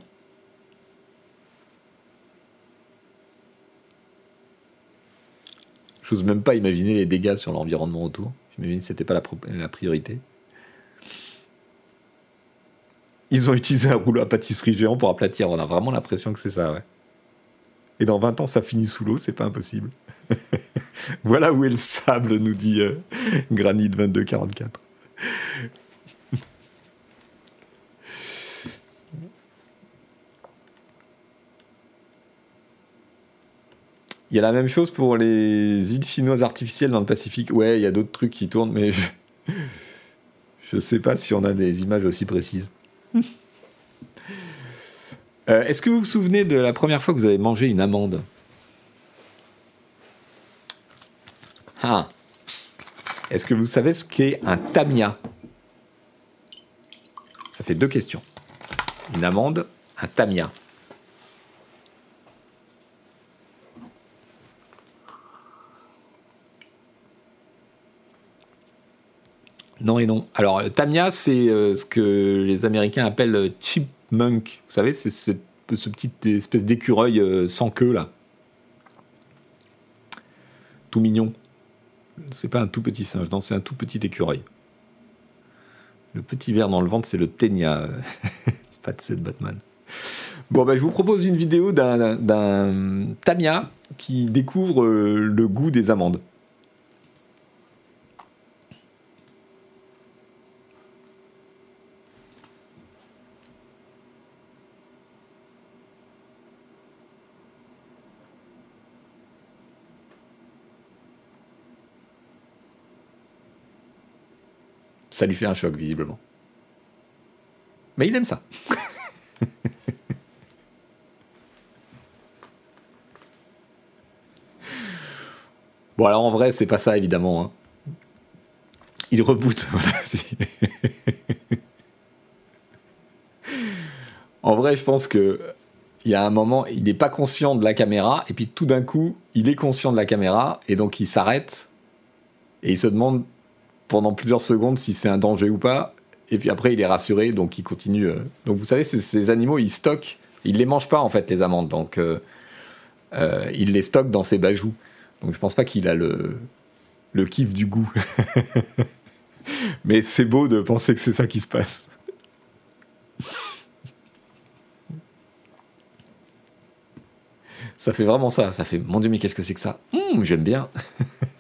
J'ose même pas imaginer les dégâts sur l'environnement autour. J'imagine que c'était pas la, la priorité. Ils ont utilisé un rouleau à pâtisserie géant pour aplatir. On a vraiment l'impression que c'est ça, ouais. Et dans 20 ans, ça finit sous l'eau, c'est pas impossible. *laughs* voilà où est le sable, nous dit euh, Granit 2244. *laughs* Il y a la même chose pour les îles finnoises artificielles dans le Pacifique. Ouais, il y a d'autres trucs qui tournent, mais je *laughs* ne sais pas si on a des images aussi précises. Euh, est-ce que vous vous souvenez de la première fois que vous avez mangé une amande? Ah Est-ce que vous savez ce qu'est un tamia Ça fait deux questions. Une amande, un tamia. Non et non. Alors, euh, Tamia, c'est euh, ce que les Américains appellent euh, chipmunk. Vous savez, c'est ce, petit espèce d'écureuil sans queue, là. Tout mignon. C'est pas un tout petit singe, non, c'est un tout petit écureuil. Le petit verre dans le ventre, c'est le ténia. *laughs* pas de cette Batman. Bon, ben, je vous propose une vidéo d'un Tamia qui découvre le goût des amandes. Ça lui fait un choc, visiblement. Mais il aime ça. *laughs* bon, alors en vrai, c'est pas ça, évidemment. Hein. Il reboot. *laughs* en vrai, je pense que il y a un moment, il n'est pas conscient de la caméra, et puis tout d'un coup, il est conscient de la caméra, et donc il s'arrête, et il se demande pendant plusieurs secondes si c'est un danger ou pas. Et puis après, il est rassuré, donc il continue. Euh. Donc vous savez, ces, animaux, ils stockent, ils les mangent pas en fait, les amandes. Donc euh, euh, il les stocke dans ses bajoux. Donc je pense pas qu'il a le, le kiff du goût. *laughs* Mais c'est beau de penser que c'est ça qui se passe. Ça fait vraiment ça. Ça fait, mon Dieu, mais qu'est-ce que c'est que ça? Hum, J'aime bien. *laughs*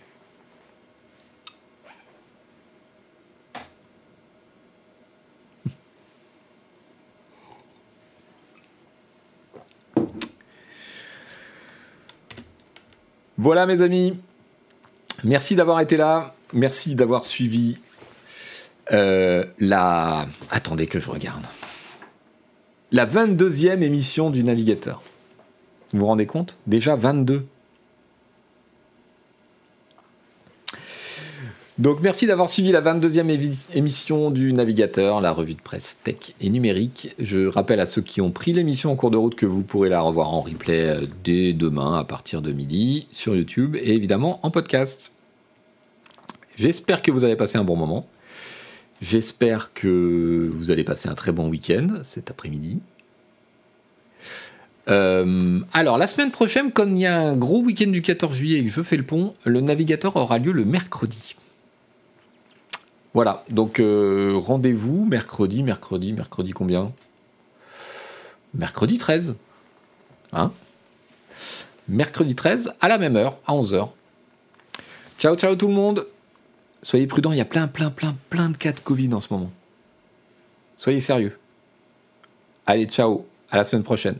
Voilà mes amis, merci d'avoir été là, merci d'avoir suivi euh, la... Attendez que je regarde. La 22e émission du navigateur. Vous vous rendez compte? Déjà 22. Donc merci d'avoir suivi la 22e émission du Navigateur, la revue de presse tech et numérique. Je rappelle à ceux qui ont pris l'émission en cours de route que vous pourrez la revoir en replay euh, dès demain à partir de midi sur YouTube et évidemment en podcast. J'espère que vous avez passé un bon moment. J'espère que vous allez passer un très bon week-end cet après-midi. Euh, alors, la semaine prochaine, comme il y a un gros week-end du 14 juillet et que je fais le pont, le navigateur aura lieu le mercredi. Voilà, donc euh, rendez-vous mercredi, mercredi, mercredi combien? Mercredi 13. Hein? Mercredi 13, à la même heure, à 11h. Ciao, ciao tout le monde Soyez prudents, il y a plein, plein, plein, plein de cas de Covid en ce moment. Soyez sérieux. Allez, ciao, à la semaine prochaine.